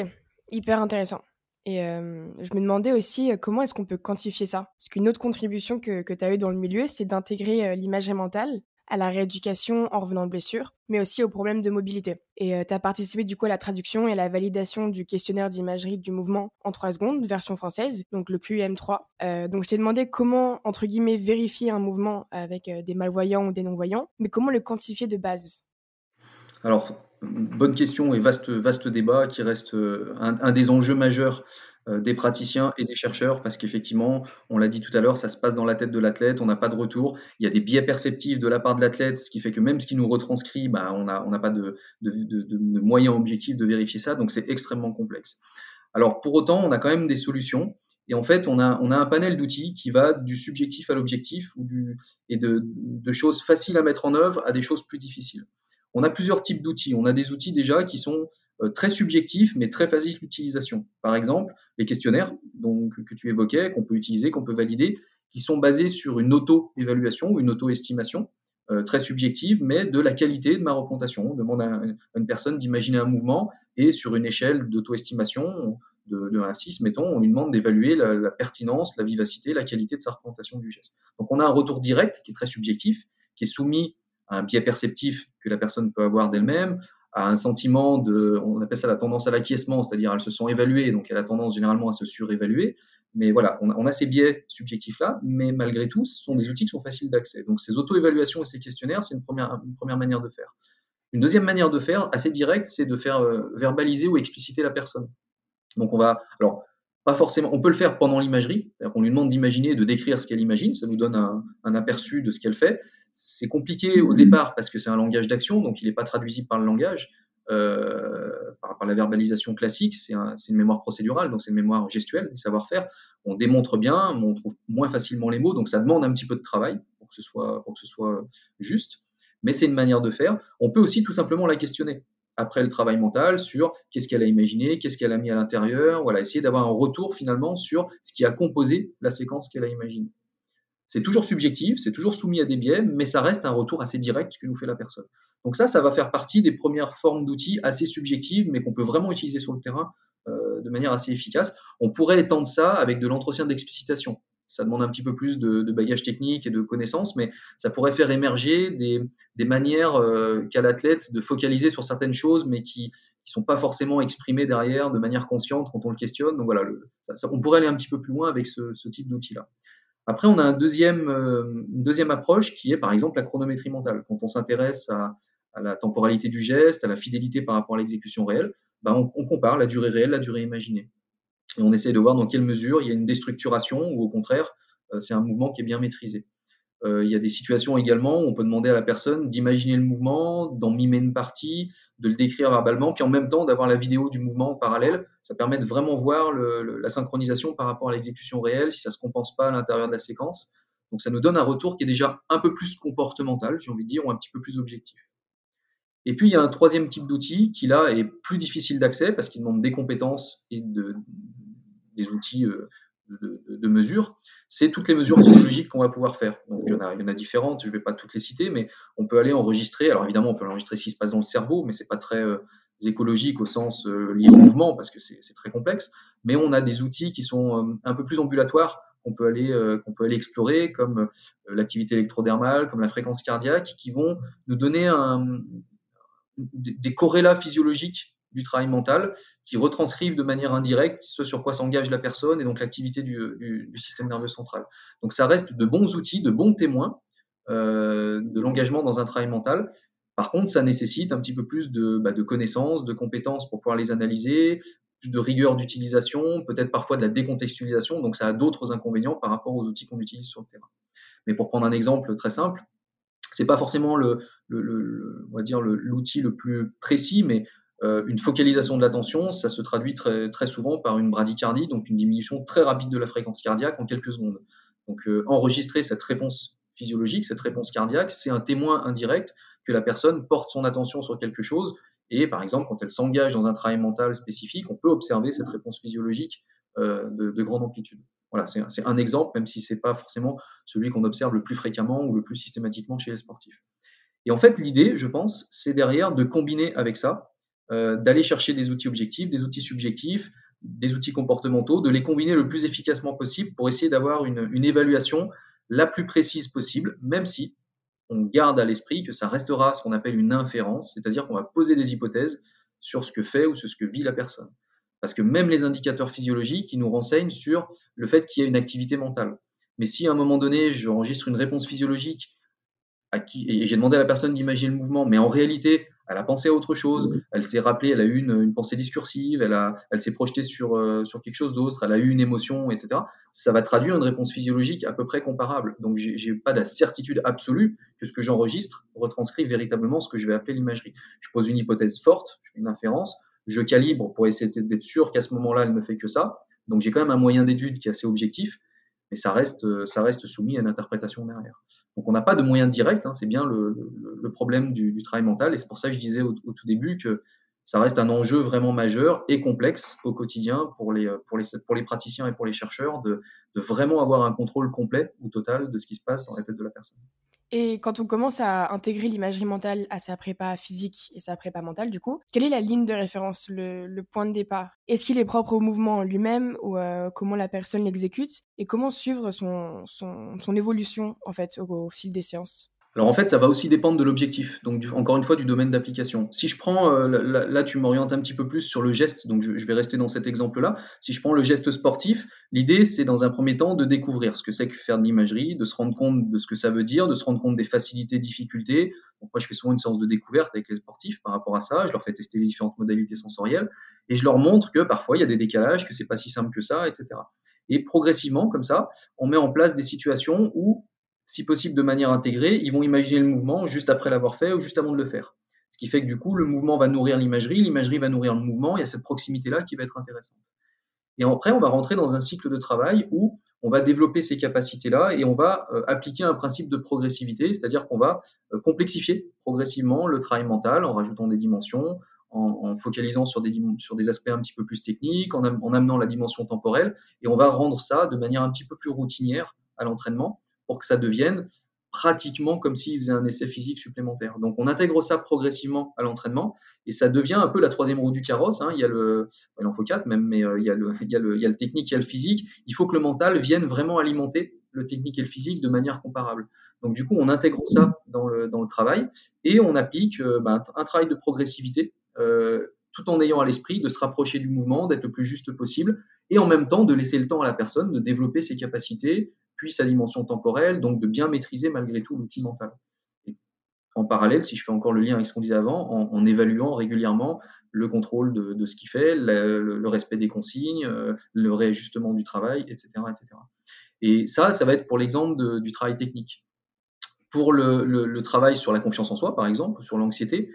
hyper intéressant. Et euh, je me demandais aussi comment est-ce qu'on peut quantifier ça? Parce qu'une autre contribution que, que tu as eue dans le milieu, c'est d'intégrer l'imagerie mentale à la rééducation en revenant de blessure, mais aussi aux problèmes de mobilité. Et euh, tu as participé du coup à la traduction et à la validation du questionnaire d'imagerie du mouvement en 3 secondes, version française, donc le QM3. Euh, donc je t'ai demandé comment, entre guillemets, vérifier un mouvement avec euh, des malvoyants ou des non-voyants, mais comment le quantifier de base? Alors, bonne question et vaste, vaste débat qui reste un des enjeux majeurs euh, des praticiens et des chercheurs, parce qu'effectivement, on l'a dit tout à l'heure, ça se passe dans la tête de l'athlète, on n'a pas de retour, il y a des biais perceptifs de la part de l'athlète, ce qui fait que même ce qui nous retranscrit, bah, on n'a on pas de, de, moyens objectifs de vérifier ça, donc c'est extrêmement complexe. Alors pour autant, on a quand même des solutions. Et en fait, on a, on a un panel d'outils qui va du subjectif à l'objectif et de, choses faciles à mettre en œuvre à des choses plus difficiles. On a plusieurs types d'outils. On a des outils déjà qui sont euh, très subjectifs, mais très faciles d'utilisation. Par exemple, les questionnaires donc, que tu évoquais, qu'on peut utiliser, qu'on peut valider, qui sont basés sur une auto-évaluation ou une auto-estimation euh, très subjective, mais de la qualité de ma représentation. On demande à, une personne d'imaginer un mouvement et sur une échelle d'auto-estimation de, de 1 à 6, mettons, on lui demande d'évaluer la, la, pertinence, la vivacité, la qualité de sa représentation du geste. Donc on a un retour direct qui est très subjectif, qui est soumis à un biais perceptif que la personne peut avoir d'elle-même, à un sentiment de, on appelle ça la tendance à l'acquiescement, c'est-à-dire elles se sont évaluées, donc elle a tendance généralement à se surévaluer. Mais voilà, on a, on a ces biais subjectifs-là, mais malgré tout, ce sont des outils qui sont faciles d'accès. Donc ces auto-évaluations et ces questionnaires, c'est une première, une première manière de faire. Une deuxième manière de faire, assez directe, c'est de faire euh, verbaliser ou expliciter la personne. Donc on va, alors pas forcément, on peut le faire pendant l'imagerie, c'est-à-dire qu'on lui demande d'imaginer, de décrire ce qu'elle imagine, ça nous donne un, un aperçu de ce qu'elle fait. C'est compliqué au départ parce que c'est un langage d'action, donc il n'est pas traduisible par le langage, euh, par, par, la verbalisation classique, c'est un, une mémoire procédurale, donc c'est une mémoire gestuelle, des savoir-faire. On démontre bien, mais on trouve moins facilement les mots, donc ça demande un petit peu de travail pour que ce soit, pour que ce soit juste, mais c'est une manière de faire. On peut aussi tout simplement la questionner après le travail mental sur qu'est-ce qu'elle a imaginé, qu'est-ce qu'elle a mis à l'intérieur, voilà, essayer d'avoir un retour finalement sur ce qui a composé la séquence qu'elle a imaginée. C'est toujours subjectif, c'est toujours soumis à des biais, mais ça reste un retour assez direct que nous fait la personne. Donc ça, ça va faire partie des premières formes d'outils assez subjectives, mais qu'on peut vraiment utiliser sur le terrain euh, de manière assez efficace. On pourrait étendre ça avec de l'entretien d'explicitation ça demande un petit peu plus de, de, bagage technique et de connaissances, mais ça pourrait faire émerger des, manières euh, qu'a l'athlète de focaliser sur certaines choses, mais qui ne sont pas forcément exprimées derrière de manière consciente quand on le questionne. Donc voilà, on pourrait aller un petit peu plus loin avec ce, type d'outil-là. Après, on a euh, une deuxième approche qui est par exemple la chronométrie mentale. Quand on s'intéresse à, à, la temporalité du geste, à la fidélité par rapport à l'exécution réelle, ben on, on compare la durée réelle, la durée imaginée. On essaie de voir dans quelle mesure il y a une déstructuration ou au contraire, euh, c'est un mouvement qui est bien maîtrisé. Euh, il y a des situations également où on peut demander à la personne d'imaginer le mouvement, d'en mimer une partie, de le décrire verbalement, puis en même temps d'avoir la vidéo du mouvement en parallèle. Ça permet de vraiment voir la synchronisation par rapport à l'exécution réelle, si ça ne se compense pas à l'intérieur de la séquence. Donc ça nous donne un retour qui est déjà un peu plus comportemental, j'ai envie de dire, ou un petit peu plus objectif. Et puis il y a un troisième type d'outil qui là est plus difficile d'accès parce qu'il demande des compétences et de, des outils euh, de, mesure, c'est toutes les mesures physiologiques qu'on va pouvoir faire. Donc il y en a, il y en a différentes, je ne vais pas toutes les citer, mais on peut aller enregistrer. Alors évidemment, on peut enregistrer ce qui se passe dans le cerveau, mais c'est pas très euh, écologique au sens euh, lié au mouvement parce que c'est très complexe. Mais on a des outils qui sont un peu plus ambulatoires qu'on peut aller euh, qu'on peut aller explorer, comme l'activité électrodermale, comme la fréquence cardiaque, qui vont nous donner un, des corrélats physiologiques du travail mental qui retranscrivent de manière indirecte ce sur quoi s'engage la personne et donc l'activité du, système nerveux central. Donc ça reste de bons outils, de bons témoins euh, de l'engagement dans un travail mental. Par contre, ça nécessite un petit peu plus de, bah, de connaissances, de compétences pour pouvoir les analyser, plus de rigueur d'utilisation, peut-être parfois de la décontextualisation. Donc ça a d'autres inconvénients par rapport aux outils qu'on utilise sur le terrain. Mais pour prendre un exemple très simple, c'est pas forcément l'outil le plus précis, mais euh, une focalisation de l'attention, ça se traduit très, très souvent par une bradycardie, donc une diminution très rapide de la fréquence cardiaque en quelques secondes. Donc euh, enregistrer cette réponse physiologique, cette réponse cardiaque, c'est un témoin indirect que la personne porte son attention sur quelque chose. Et par exemple, quand elle s'engage dans un travail mental spécifique, on peut observer cette réponse physiologique euh, de, grande amplitude. Voilà, c'est un exemple, même si ce n'est pas forcément celui qu'on observe le plus fréquemment ou le plus systématiquement chez les sportifs. Et en fait, l'idée, je pense, c'est derrière de combiner avec ça, euh, d'aller chercher des outils objectifs, des outils subjectifs, des outils comportementaux, de les combiner le plus efficacement possible pour essayer d'avoir une, une, évaluation la plus précise possible, même si on garde à l'esprit que ça restera ce qu'on appelle une inférence, c'est-à-dire qu'on va poser des hypothèses sur ce que fait ou sur ce que vit la personne. Parce que même les indicateurs physiologiques, ils nous renseignent sur le fait qu'il y a une activité mentale. Mais si à un moment donné, j'enregistre une réponse physiologique à qui, et j'ai demandé à la personne d'imaginer le mouvement, mais en réalité, elle a pensé à autre chose, elle s'est rappelée, elle a eu une, pensée discursive, elle, a, elle s'est projetée sur, euh, sur quelque chose d'autre, elle a eu une émotion, etc. Ça va traduire une réponse physiologique à peu près comparable. Donc, j'ai pas de certitude absolue que ce que j'enregistre retranscrit véritablement ce que je vais appeler l'imagerie. Je pose une hypothèse forte, je fais une inférence, je calibre pour essayer d'être sûr qu'à ce moment-là, elle ne fait que ça. Donc, j'ai quand même un moyen d'étude qui est assez objectif mais ça reste, euh, ça reste soumis à une interprétation derrière. Donc on n'a pas de moyen direct, hein, c'est bien le, problème du, travail mental, et c'est pour ça que je disais au, tout début que ça reste un enjeu vraiment majeur et complexe au quotidien pour les, pour les, pour les praticiens et pour les chercheurs de, de vraiment avoir un contrôle complet ou total de ce qui se passe dans la tête de la personne. Et quand on commence à intégrer l'imagerie mentale à sa prépa physique et sa prépa mentale, du coup, quelle est la ligne de référence, le, point de départ? Est-ce qu'il est propre au mouvement lui-même ou euh, comment la personne l'exécute? Et comment suivre son, son, évolution, en fait, au fil des séances? Alors en fait, ça va aussi dépendre de l'objectif, donc encore une fois du domaine d'application. Si je prends, euh, là, tu m'orientes un petit peu plus sur le geste, donc je, vais rester dans cet exemple-là. Si je prends le geste sportif, l'idée c'est dans un premier temps de découvrir ce que c'est que faire de l'imagerie, de se rendre compte de ce que ça veut dire, de se rendre compte des facilités, difficultés. Donc moi je fais souvent une séance de découverte avec les sportifs par rapport à ça, je leur fais tester les différentes modalités sensorielles et je leur montre que parfois il y a des décalages, que c'est pas si simple que ça, etc. Et progressivement, comme ça, on met en place des situations où si possible de manière intégrée, ils vont imaginer le mouvement juste après l'avoir fait ou juste avant de le faire. Ce qui fait que du coup, le mouvement va nourrir l'imagerie, l'imagerie va nourrir le mouvement, il y a cette proximité-là qui va être intéressante. Et après, on va rentrer dans un cycle de travail où on va développer ces capacités-là et on va euh, appliquer un principe de progressivité, c'est-à-dire qu'on va euh, complexifier progressivement le travail mental en rajoutant des dimensions, en, focalisant sur des, aspects un petit peu plus techniques, en, en amenant la dimension temporelle, et on va rendre ça de manière un petit peu plus routinière à l'entraînement pour que ça devienne pratiquement comme s'il faisait un essai physique supplémentaire. Donc on intègre ça progressivement à l'entraînement et ça devient un peu la troisième roue du carrosse. Hein. Il y a le, il en faut quatre même, mais euh, il, y a le, il, y a le, il y a le technique, il y a le physique. Il faut que le mental vienne vraiment alimenter le technique et le physique de manière comparable. Donc du coup on intègre ça dans le, dans le travail et on applique euh, ben, un travail de progressivité. Euh, tout en ayant à l'esprit de se rapprocher du mouvement, d'être le plus juste possible, et en même temps de laisser le temps à la personne de développer ses capacités, puis sa dimension temporelle, donc de bien maîtriser malgré tout l'outil mental. en parallèle, si je fais encore le lien avec ce qu'on disait avant, en, évaluant régulièrement le contrôle de, ce qu'il fait, le, respect des consignes, euh, le réajustement du travail, etc. etc. Et ça, ça va être pour l'exemple du travail technique. Pour le, travail sur la confiance en soi, par exemple, sur l'anxiété,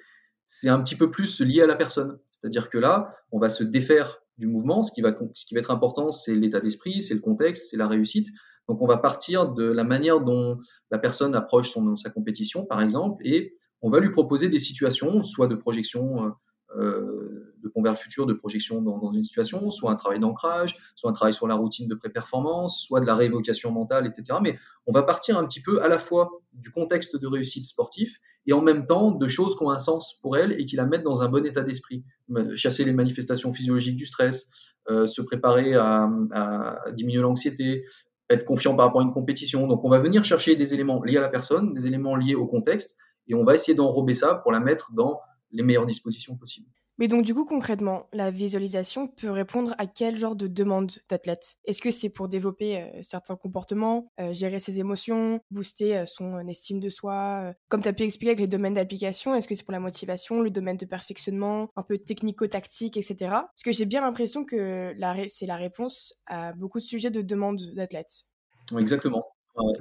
c'est un petit peu plus lié à la personne. C'est-à-dire que là, on va se défaire du mouvement. Ce qui va être important, c'est l'état d'esprit, c'est le contexte, c'est la réussite. Donc on va partir de la manière dont la personne approche son, sa compétition, par exemple, et on va lui proposer des situations, soit de projection euh, euh de convers futur, de projection dans, une situation, soit un travail d'ancrage, soit un travail sur la routine de pré-performance, soit de la réévocation mentale, etc. Mais on va partir un petit peu à la fois du contexte de réussite sportif et en même temps de choses qui ont un sens pour elle et qui la mettent dans un bon état d'esprit. Chasser les manifestations physiologiques du stress, euh, se préparer à diminuer l'anxiété, être confiant par rapport à une compétition. Donc on va venir chercher des éléments liés à la personne, des éléments liés au contexte, et on va essayer d'enrober ça pour la mettre dans les meilleures dispositions possibles. Mais donc du coup concrètement, la visualisation peut répondre à quel genre de demande d'athlète? Est-ce que c'est pour développer euh, certains comportements, euh, gérer ses émotions, booster euh, son estime de soi Comme tu as pu expliquer avec les domaines d'application, est-ce que c'est pour la motivation, le domaine de perfectionnement, un peu technico-tactique, etc. Parce que j'ai bien l'impression que c'est la réponse à beaucoup de sujets de demande d'athlètes. Exactement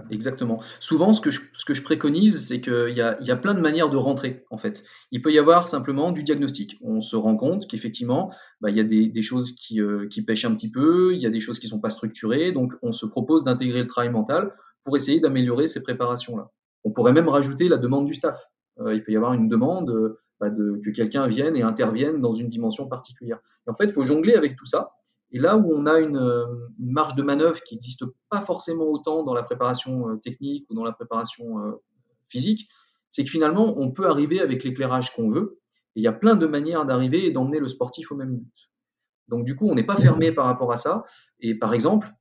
exactement. Souvent, ce que je, préconise, c'est qu'il y a, plein de manières de rentrer, en fait. Il peut y avoir simplement du diagnostic. On se rend compte qu'effectivement, bah, il y a des, choses qui, euh, qui pêchent un petit peu, il y a des choses qui sont pas structurées, donc on se propose d'intégrer le travail mental pour essayer d'améliorer ces préparations-là. On pourrait même rajouter la demande du staff. il peut y avoir une demande bah, de, que quelqu'un vienne et intervienne dans une dimension particulière. Et en fait, il faut jongler avec tout ça. Et là où on a une, une marge de manœuvre qui n'existe pas forcément autant dans la préparation technique ou dans la préparation physique, c'est que finalement, on peut arriver avec l'éclairage qu'on veut. Et il y a plein de manières d'arriver et d'emmener le sportif au même but. Donc du coup, on n'est pas fermé par rapport à ça. Et par exemple,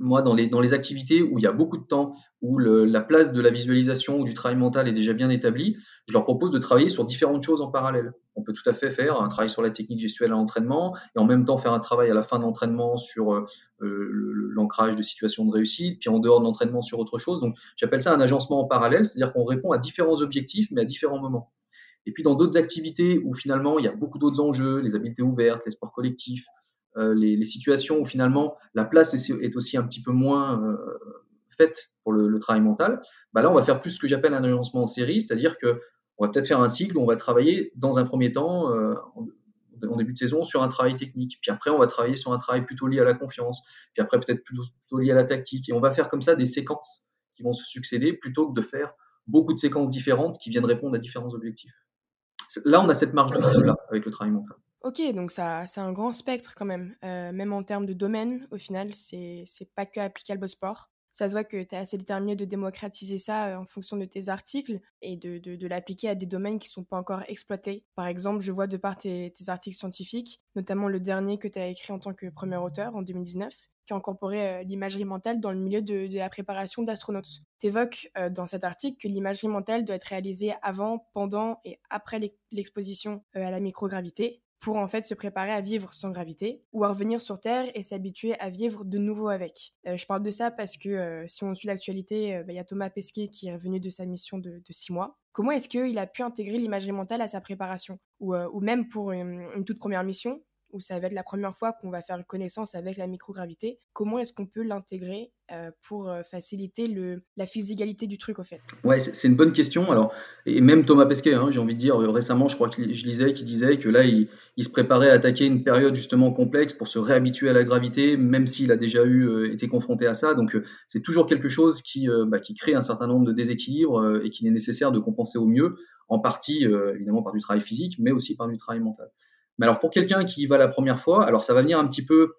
moi, dans les, dans les activités où il y a beaucoup de temps, où la place de la visualisation ou du travail mental est déjà bien établie, je leur propose de travailler sur différentes choses en parallèle. On peut tout à fait faire un travail sur la technique gestuelle à l'entraînement et en même temps faire un travail à la fin d'entraînement sur euh, l'ancrage de situations de réussite, puis en dehors de l'entraînement sur autre chose. Donc, j'appelle ça un agencement en parallèle, c'est-à-dire qu'on répond à différents objectifs, mais à différents moments. Et puis dans d'autres activités où finalement il y a beaucoup d'autres enjeux, les habiletés ouvertes, les sports collectifs, euh, les, situations où finalement la place est, aussi un petit peu moins euh, faite pour le, travail mental, bah là on va faire plus ce que j'appelle un agencement en série, c'est-à-dire que on va peut-être faire un cycle où on va travailler dans un premier temps euh, en, début de saison sur un travail technique, puis après on va travailler sur un travail plutôt lié à la confiance, puis après peut-être plutôt, plutôt lié à la tactique, et on va faire comme ça des séquences qui vont se succéder plutôt que de faire beaucoup de séquences différentes qui viennent répondre à différents objectifs. Là, on a cette marge de manœuvre là avec le travail mental. Ok, donc ça, c'est un grand spectre quand même. Euh, même en termes de domaine, au final, c'est, c'est pas que applicable au sport. Ça se voit que tu es assez déterminé de démocratiser ça euh, en fonction de tes articles et de, de, l'appliquer à des domaines qui sont pas encore exploités. Par exemple, je vois de par tes, tes articles scientifiques, notamment le dernier que tu as écrit en tant que premier auteur en 2019, qui a incorporé euh, l'imagerie mentale dans le milieu de, de la préparation d'astronautes. Tu évoques dans cet article que l'imagerie mentale doit être réalisée avant, pendant et après l'exposition à la microgravité pour en fait se préparer à vivre sans gravité ou à revenir sur Terre et s'habituer à vivre de nouveau avec. Euh, je parle de ça parce que euh, si on suit l'actualité, euh, bah, il y a Thomas Pesquet qui est revenu de sa mission de, six mois. Comment est-ce qu'il a pu intégrer l'imagerie mentale à sa préparation? Ou, ou même pour une, toute première mission? Où ça va être la première fois qu'on va faire connaissance avec la microgravité, comment est-ce qu'on peut l'intégrer euh, pour euh, faciliter la physicalité du truc au fait? Ouais, c'est une bonne question. Alors, et même Thomas Pesquet, hein, j'ai envie de dire, euh, récemment, je crois que je lisais qu'il disait que là, il, se préparait à attaquer une période justement complexe pour se réhabituer à la gravité, même s'il a déjà été confronté à ça. Donc, c'est toujours quelque chose qui, bah, qui crée un certain nombre de déséquilibres et qu'il est nécessaire de compenser au mieux, en partie évidemment par du travail physique, mais aussi par du travail mental. Alors pour quelqu'un qui y va la première fois, alors ça va venir un petit peu,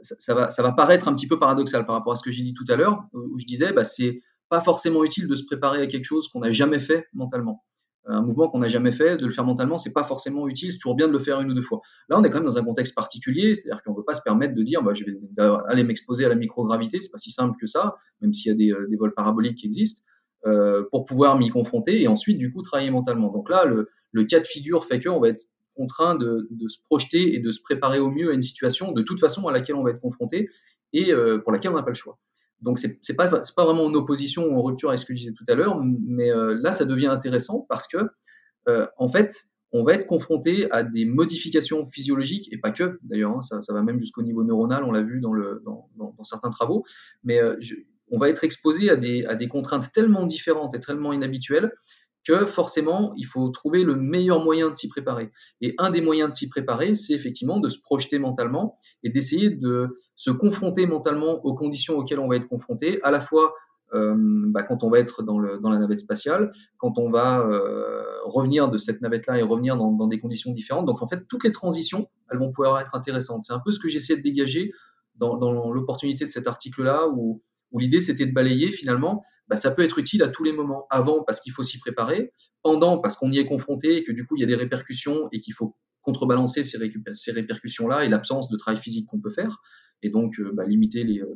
ça, va, paraître un petit peu paradoxal par rapport à ce que j'ai dit tout à l'heure, où je disais, bah, c'est pas forcément utile de se préparer à quelque chose qu'on n'a jamais fait mentalement. Un mouvement qu'on n'a jamais fait, de le faire mentalement, c'est pas forcément utile. C'est toujours bien de le faire une ou deux fois. Là, on est quand même dans un contexte particulier, c'est-à-dire qu'on ne peut pas se permettre de dire, bah, je vais aller m'exposer à la microgravité. C'est pas si simple que ça, même s'il y a des, euh, vols paraboliques qui existent, euh, pour pouvoir m'y confronter et ensuite du coup travailler mentalement. Donc là, le, le cas de figure fait qu'on va être contraint de, se projeter et de se préparer au mieux à une situation de toute façon à laquelle on va être confronté et euh, pour laquelle on n'a pas le choix. Donc c'est n'est pas, vraiment en opposition ou en rupture avec ce que je disais tout à l'heure, mais euh, là ça devient intéressant parce que euh, en fait on va être confronté à des modifications physiologiques et pas que d'ailleurs, hein, ça, va même jusqu'au niveau neuronal, on l'a vu dans, certains travaux, mais on va être exposé à des contraintes tellement différentes et tellement inhabituelles que forcément, il faut trouver le meilleur moyen de s'y préparer. Et un des moyens de s'y préparer, c'est effectivement de se projeter mentalement et d'essayer de se confronter mentalement aux conditions auxquelles on va être confronté, à la fois euh, bah, quand on va être dans, la navette spatiale, quand on va euh, revenir de cette navette-là et revenir dans, dans, des conditions différentes. Donc en fait, toutes les transitions, elles vont pouvoir être intéressantes. C'est un peu ce que j'essaie de dégager dans, dans l'opportunité de cet article-là, où où l'idée c'était de balayer finalement, bah, ça peut être utile à tous les moments. Avant parce qu'il faut s'y préparer, pendant parce qu'on y est confronté et que du coup il y a des répercussions et qu'il faut contrebalancer ces, répercussions-là et l'absence de travail physique qu'on peut faire, et donc euh, bah, limiter les, euh,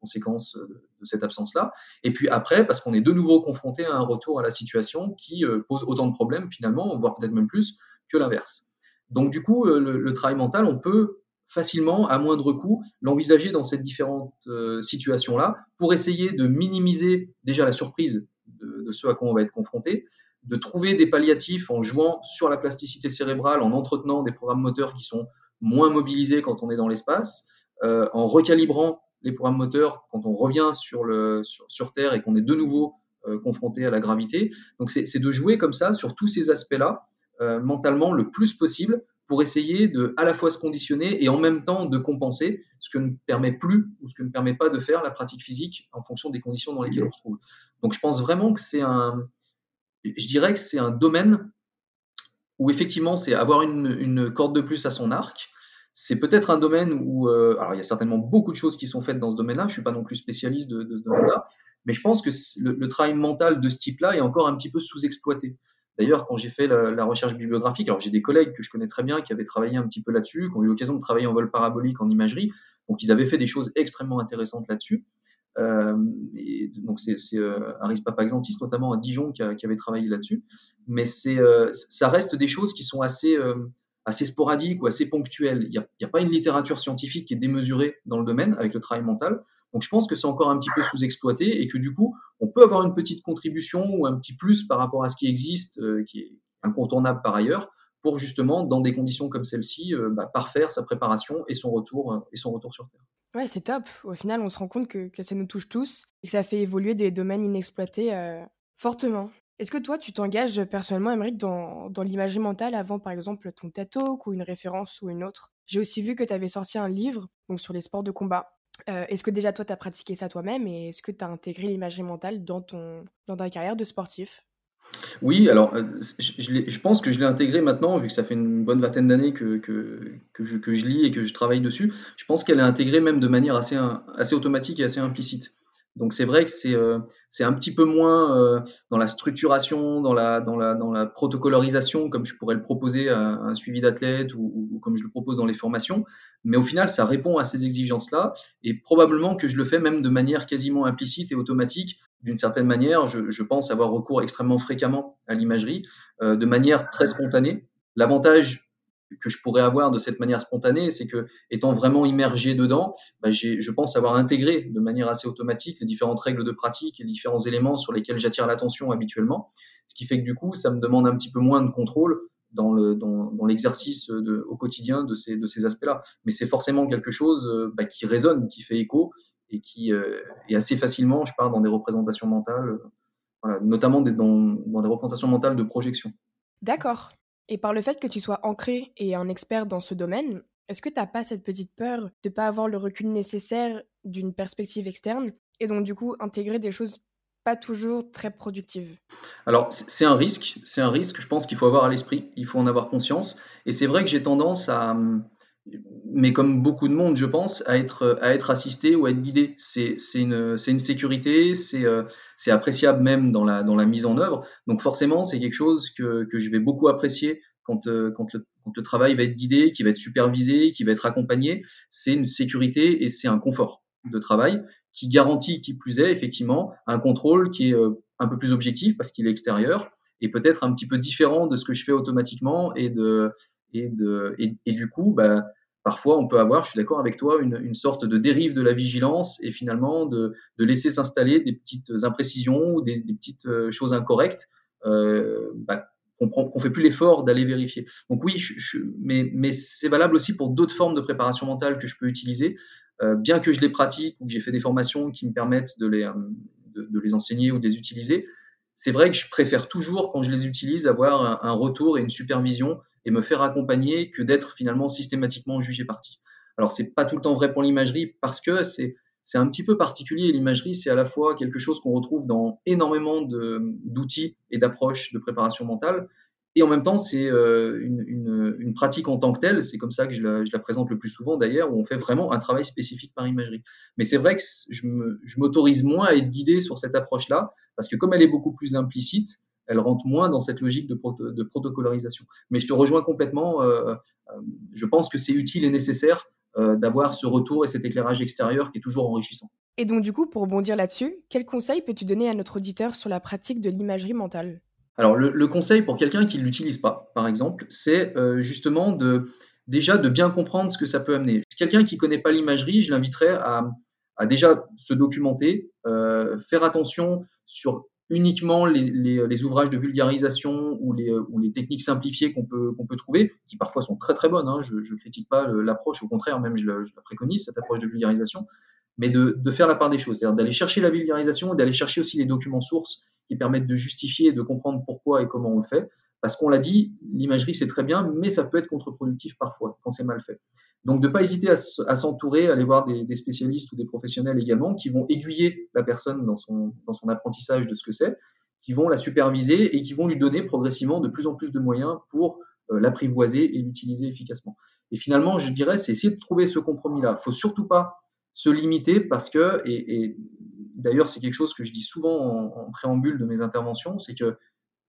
conséquences de cette absence-là. Et puis après, parce qu'on est de nouveau confronté à un retour à la situation qui euh, pose autant de problèmes finalement, voire peut-être même plus que l'inverse. Donc du coup, le, travail mental, on peut facilement, à moindre coût, l'envisager dans cette différentes euh, situations-là pour essayer de minimiser déjà la surprise de, de, ce à quoi on va être confronté, de trouver des palliatifs en jouant sur la plasticité cérébrale, en entretenant des programmes moteurs qui sont moins mobilisés quand on est dans l'espace, euh, en recalibrant les programmes moteurs quand on revient sur, sur Terre et qu'on est de nouveau euh, confronté à la gravité. Donc c'est de jouer comme ça sur tous ces aspects-là, euh, mentalement le plus possible pour essayer de à la fois se conditionner et en même temps de compenser ce que ne permet plus ou ce que ne permet pas de faire la pratique physique en fonction des conditions dans lesquelles on se trouve. Donc je pense vraiment que c'est un, je dirais que c'est un domaine où effectivement c'est avoir une, corde de plus à son arc. C'est peut-être un domaine où, euh, alors il y a certainement beaucoup de choses qui sont faites dans ce domaine-là. Je suis pas non plus spécialiste de, ce domaine-là, mais je pense que le, le, travail mental de ce type-là est encore un petit peu sous-exploité. D'ailleurs, quand j'ai fait la, recherche bibliographique, alors j'ai des collègues que je connais très bien qui avaient travaillé un petit peu là-dessus, qui ont eu l'occasion de travailler en vol parabolique, en imagerie, donc ils avaient fait des choses extrêmement intéressantes là-dessus. Euh, c'est euh, Aris Papaxantis notamment à Dijon qui, avait travaillé là-dessus. Mais euh, ça reste des choses qui sont assez sporadiques ou assez ponctuelles. Il n'y a, pas une littérature scientifique qui est démesurée dans le domaine avec le travail mental. Donc je pense que c'est encore un petit peu sous-exploité et que du coup, on peut avoir une petite contribution ou un petit plus par rapport à ce qui existe, euh, qui est incontournable par ailleurs, pour justement, dans des conditions comme celle-ci, euh, bah, parfaire sa préparation et son retour, euh, et son retour sur Terre. Ouais, c'est top. Au final, on se rend compte que, ça nous touche tous et que ça fait évoluer des domaines inexploités fortement. Est-ce que toi, tu t'engages personnellement, Émeric, dans, dans l'imagerie mentale avant, par exemple, ton TED Talk ou une référence ou une autre? J'ai aussi vu que tu avais sorti un livre sur les sports de combat. Euh, est-ce que déjà toi, tu as pratiqué ça toi-même et est-ce que tu as intégré l'imagerie mentale dans, ton, dans ta carrière de sportif? Oui, alors euh, je, pense que je l'ai intégré maintenant, vu que ça fait une bonne vingtaine d'années que, je, lis et que je travaille dessus. Je pense qu'elle est intégrée même de manière assez automatique et assez implicite. Donc c'est vrai que c'est euh, un petit peu moins euh, dans la structuration, dans la, dans, la, dans la protocolarisation, comme je pourrais le proposer à, un suivi d'athlète ou, comme je le propose dans les formations. Mais au final, ça répond à ces exigences-là et probablement que je le fais même de manière quasiment implicite et automatique. D'une certaine manière, je, je, pense avoir recours extrêmement fréquemment à l'imagerie, euh, de manière très spontanée. L'avantage que je pourrais avoir de cette manière spontanée, c'est que étant vraiment immergé dedans, bah, je pense avoir intégré de manière assez automatique les différentes règles de pratique les différents éléments sur lesquels j'attire l'attention habituellement, ce qui fait que du coup, ça me demande un petit peu moins de contrôle dans le dans, dans l'exercice au quotidien de ces de ces aspects-là. Mais c'est forcément quelque chose euh, bah, qui résonne, qui fait écho et qui euh, est assez facilement, je pars dans des représentations mentales, euh, voilà, notamment des, dans, dans des représentations mentales de projection. D'accord. Et par le fait que tu sois ancré et un expert dans ce domaine, est-ce que tu n'as pas cette petite peur de pas avoir le recul nécessaire d'une perspective externe et donc du coup intégrer des choses pas toujours très productives? Alors c'est un risque, c'est un risque, je pense qu'il faut avoir à l'esprit, il faut en avoir conscience. Et c'est vrai que j'ai tendance à, mais comme beaucoup de monde, je pense, à être, à être assisté ou à être guidé. C'est une, une sécurité, euh, c'est appréciable même dans la, dans la mise en œuvre. Donc forcément, c'est quelque chose que, que je vais beaucoup apprécier quand, euh, quand, le, quand le travail va être guidé, qui va être supervisé, qui va être accompagné. C'est une sécurité et c'est un confort de travail qui garantit, qui plus est, effectivement, un contrôle qui est euh, un peu plus objectif parce qu'il est extérieur et peut-être un petit peu différent de ce que je fais automatiquement et de, et, du coup, bah, parfois on peut avoir, je suis d'accord avec toi, une, sorte de dérive de la vigilance et finalement de, laisser s'installer des petites imprécisions ou des, petites euh, choses incorrectes euh, bah, qu'on ne fait plus l'effort d'aller vérifier. Donc oui, mais, c'est valable aussi pour d'autres formes de préparation mentale que je peux utiliser, euh, bien que je les pratique ou que j'ai fait des formations qui me permettent de les, de les enseigner ou de les utiliser. C'est vrai que je préfère toujours, quand je les utilise, avoir un, retour et une supervision et me faire accompagner que d'être finalement systématiquement jugé parti. Alors c'est pas tout le temps vrai pour l'imagerie parce que c'est c'est un petit peu particulier. L'imagerie, c'est à la fois quelque chose qu'on retrouve dans énormément d'outils et d'approches de préparation mentale, et en même temps, c'est euh, une, pratique en tant que telle. C'est comme ça que je la, présente le plus souvent d'ailleurs, où on fait vraiment un travail spécifique par imagerie. Mais c'est vrai que je m'autorise moins à être guidé sur cette approche-là, parce que comme elle est beaucoup plus implicite, elle rentre moins dans cette logique de, protocolarisation. Mais je te rejoins complètement. Euh, euh, je pense que c'est utile et nécessaire d'avoir ce retour et cet éclairage extérieur qui est toujours enrichissant. Et donc du coup, pour rebondir là-dessus, quel conseil peux-tu donner à notre auditeur sur la pratique de l'imagerie mentale? Alors le, conseil pour quelqu'un qui ne l'utilise pas, par exemple, c'est euh, justement de déjà de bien comprendre ce que ça peut amener. Quelqu'un qui ne connaît pas l'imagerie, je l'inviterais à, déjà se documenter, euh, faire attention sur uniquement les, ouvrages de vulgarisation ou les, techniques simplifiées qu'on peut, trouver, qui parfois sont très très bonnes. Hein, je ne critique pas l'approche, au contraire, même je je la, préconise, cette approche de vulgarisation, mais de, faire la part des choses, c'est-à-dire d'aller chercher la vulgarisation et d'aller chercher aussi les documents sources qui permettent de justifier et de comprendre pourquoi et comment on le fait. Parce qu'on l'a dit, l'imagerie c'est très bien, mais ça peut être contre-productif parfois quand c'est mal fait. Donc, de ne pas hésiter à, s'entourer, à aller voir des, spécialistes ou des professionnels également qui vont aiguiller la personne dans son, dans son apprentissage de ce que c'est, qui vont la superviser et qui vont lui donner progressivement de plus en plus de moyens pour euh, l'apprivoiser et l'utiliser efficacement. Et finalement, je dirais, c'est essayer de trouver ce compromis-là. Il faut surtout pas se limiter parce que, et, d'ailleurs c'est quelque chose que je dis souvent en, préambule de mes interventions, c'est que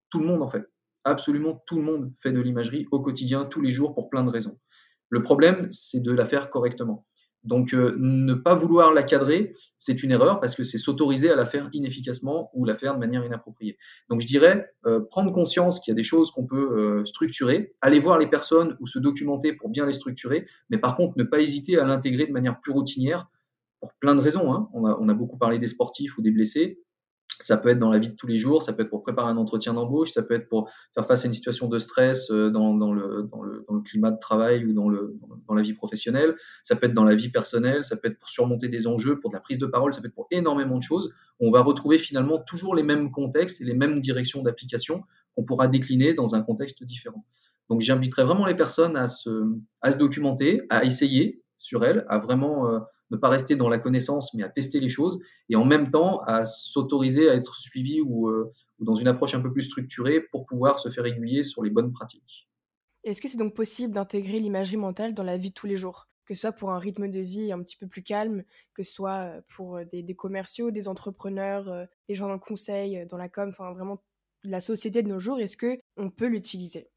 tout le monde en fait. Absolument tout le monde fait de l'imagerie au quotidien, tous les jours, pour plein de raisons. Le problème, c'est de la faire correctement. Donc, euh, ne pas vouloir la cadrer, c'est une erreur parce que c'est s'autoriser à la faire inefficacement ou la faire de manière inappropriée. Donc, je dirais euh, prendre conscience qu'il y a des choses qu'on peut euh, structurer, aller voir les personnes ou se documenter pour bien les structurer, mais par contre, ne pas hésiter à l'intégrer de manière plus routinière pour plein de raisons. Hein. On, a, on a beaucoup parlé des sportifs ou des blessés. Ça peut être dans la vie de tous les jours, ça peut être pour préparer un entretien d'embauche, ça peut être pour faire face à une situation de stress euh, dans, dans, le, dans, le, dans le, climat de travail ou dans, le, dans la vie professionnelle, ça peut être dans la vie personnelle, ça peut être pour surmonter des enjeux, pour de la prise de parole, ça peut être pour énormément de choses. On va retrouver finalement toujours les mêmes contextes et les mêmes directions d'application qu'on pourra décliner dans un contexte différent. Donc j'inviterai vraiment les personnes à se, à se documenter, à essayer sur elles, à vraiment... Euh, ne pas rester dans la connaissance, mais à tester les choses, et en même temps à s'autoriser à être suivi ou, euh, dans une approche un peu plus structurée pour pouvoir se faire aiguiller sur les bonnes pratiques. Est-ce que c'est donc possible d'intégrer l'imagerie mentale dans la vie de tous les jours? Que ce soit pour un rythme de vie un petit peu plus calme, que ce soit euh, pour euh, des, commerciaux, des entrepreneurs, des gens dans le conseil, dans la com, enfin vraiment la société de nos jours, est-ce que on peut l'utiliser?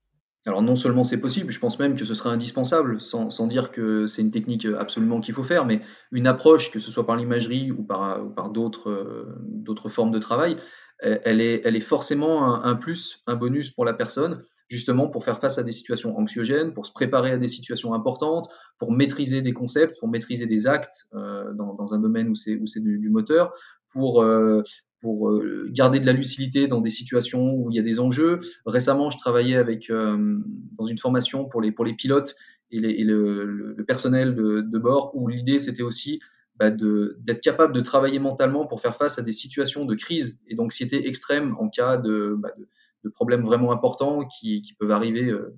Alors non seulement c'est possible, je pense même que ce serait indispensable, sans, sans dire que c'est une technique absolument qu'il faut faire, mais une approche, que ce soit par l'imagerie ou par, ou par d'autres, euh, d'autres formes de travail, elle est, elle est forcément un, un, plus, un bonus pour la personne, justement pour faire face à des situations anxiogènes, pour se préparer à des situations importantes, pour maîtriser des concepts, pour maîtriser des actes euh, dans, dans, un domaine où c'est, où c'est du, du, moteur, pour, euh, pour euh, garder de la lucidité dans des situations où il y a des enjeux. Récemment, je travaillais avec euh, dans une formation pour les pour les pilotes et, le, personnel de, bord où l'idée c'était aussi bah, d'être capable de travailler mentalement pour faire face à des situations de crise et d'anxiété extrême en cas de, bah, de, problèmes vraiment importants qui, qui peuvent arriver euh,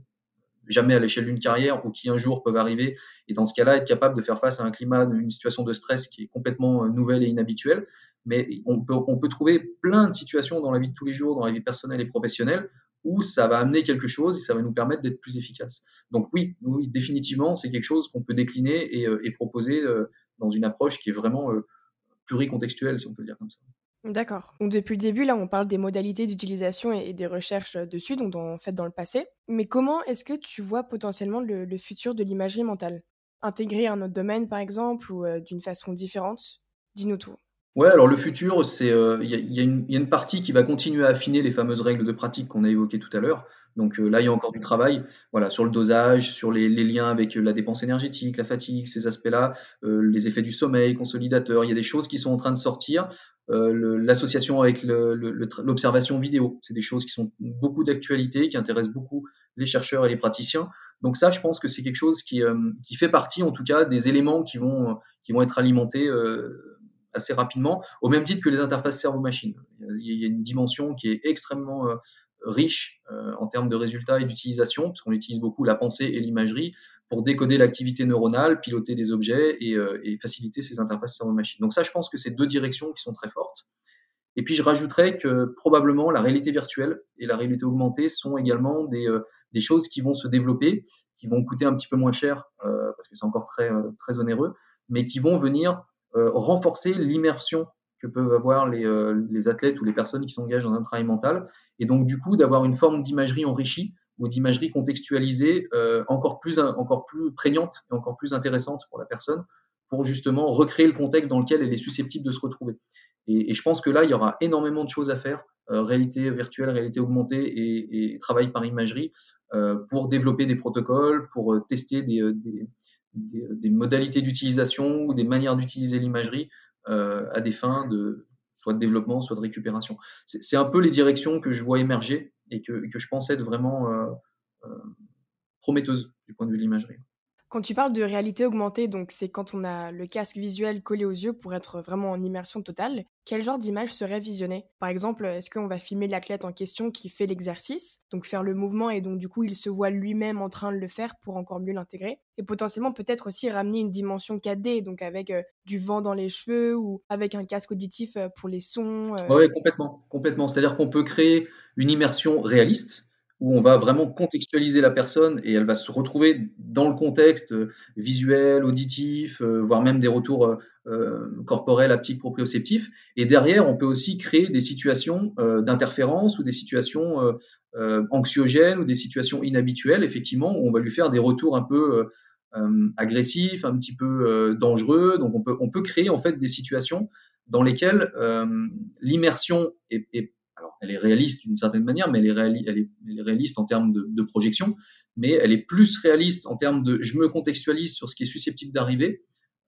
jamais à l'échelle d'une carrière ou qui un jour peuvent arriver. Et dans ce cas-là, être capable de faire face à un climat, une situation de stress qui est complètement nouvelle et inhabituelle mais on peut, on peut trouver plein de situations dans la vie de tous les jours, dans la vie personnelle et professionnelle, où ça va amener quelque chose et ça va nous permettre d'être plus efficace. Donc oui, définitivement, c'est quelque chose qu'on peut décliner et, euh, proposer euh, dans une approche qui est vraiment euh, pluricontextuelle, si on peut le dire comme ça. D'accord. Donc depuis le début, là, on parle des modalités d'utilisation et, des recherches dessus, donc en fait dans le passé. Mais comment est-ce que tu vois potentiellement le, le futur de l'imagerie mentale? Intégrer un autre domaine, par exemple, ou d'une façon différente? Dis-nous tout. Ouais, alors le futur, c'est euh, il y, a, y, a y, a, une partie qui va continuer à affiner les fameuses règles de pratique qu'on a évoquées tout à l'heure. Donc euh, là, il y a encore du travail, voilà, sur le dosage, sur les, les liens avec la dépense énergétique, la fatigue, ces aspects-là, euh, les effets du sommeil, consolidateur. Il y a des choses qui sont en train de sortir. Euh, l'association avec l'observation vidéo, c'est des choses qui sont beaucoup d'actualité, qui intéressent beaucoup les chercheurs et les praticiens. Donc ça, je pense que c'est quelque chose qui, euh, qui fait partie, en tout cas, des éléments qui vont, qui vont être alimentés assez rapidement, au même titre que les interfaces cerveau-machine. Il y a une dimension qui est extrêmement euh, riche euh, en termes de résultats et d'utilisation, parce qu'on utilise beaucoup la pensée et l'imagerie pour décoder l'activité neuronale, piloter des objets et, euh, faciliter ces interfaces cerveau-machine. Donc ça, je pense que c'est deux directions qui sont très fortes. Et puis je rajouterais que probablement la réalité virtuelle et la réalité augmentée sont également des, choses qui vont se développer, qui vont coûter un petit peu moins cher parce que c'est encore très, très onéreux, mais qui vont venir renforcer l'immersion que peuvent avoir les, euh, les, athlètes ou les personnes qui s'engagent dans un travail mental. Et donc, du coup, d'avoir une forme d'imagerie enrichie ou d'imagerie contextualisée euh, encore, plus, encore plus prégnante et encore plus intéressante pour la personne pour justement recréer le contexte dans lequel elle est susceptible de se retrouver. Et, je pense que là, il y aura énormément de choses à faire, euh, réalité virtuelle, réalité augmentée et, travail par imagerie, euh, pour développer des protocoles, pour tester des, des, modalités d'utilisation ou des manières d'utiliser l'imagerie euh, à des fins de soit de développement, soit de récupération. C'est un peu les directions que je vois émerger et que, que je pense être vraiment euh, euh, prometteuses du point de vue de l'imagerie. Quand tu parles de réalité augmentée, donc c'est quand on a le casque visuel collé aux yeux pour être vraiment en immersion totale, quel genre d'image serait visionné Par exemple, est-ce qu'on va filmer l'athlète en question qui fait l'exercice, donc faire le mouvement et donc du coup il se voit lui-même en train de le faire pour encore mieux l'intégrer? Et potentiellement peut-être aussi ramener une dimension 4D, donc avec euh, du vent dans les cheveux ou avec un casque auditif euh, pour les sons euh. Oui, complètement. complètement. C'est-à-dire qu'on peut créer une immersion réaliste où on va vraiment contextualiser la personne et elle va se retrouver dans le contexte euh, visuel, auditif, euh, voire même des retours euh, corporels, haptiques, proprioceptifs. Et derrière, on peut aussi créer des situations d'interférence ou des situations anxiogènes ou des situations inhabituelles, effectivement, où on va lui faire des retours un peu agressifs, un petit peu dangereux. Donc on peut, créer en fait des situations dans lesquelles l'immersion est alors, elle est réaliste d'une certaine manière, mais elle est, réaliste en termes de, projection, mais elle est plus réaliste en termes de je me contextualise sur ce qui est susceptible d'arriver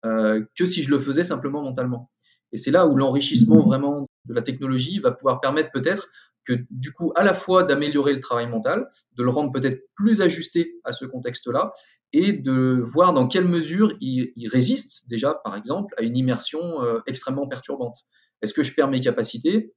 euh, que si je le faisais simplement mentalement. Et c'est là où l'enrichissement vraiment de la technologie va pouvoir permettre peut-être que du coup à la fois d'améliorer le travail mental, de le rendre peut-être plus ajusté à ce contexte-là, et de voir dans quelle mesure il, résiste déjà, par exemple, à une immersion euh, extrêmement perturbante. Est-ce que je perds mes capacités?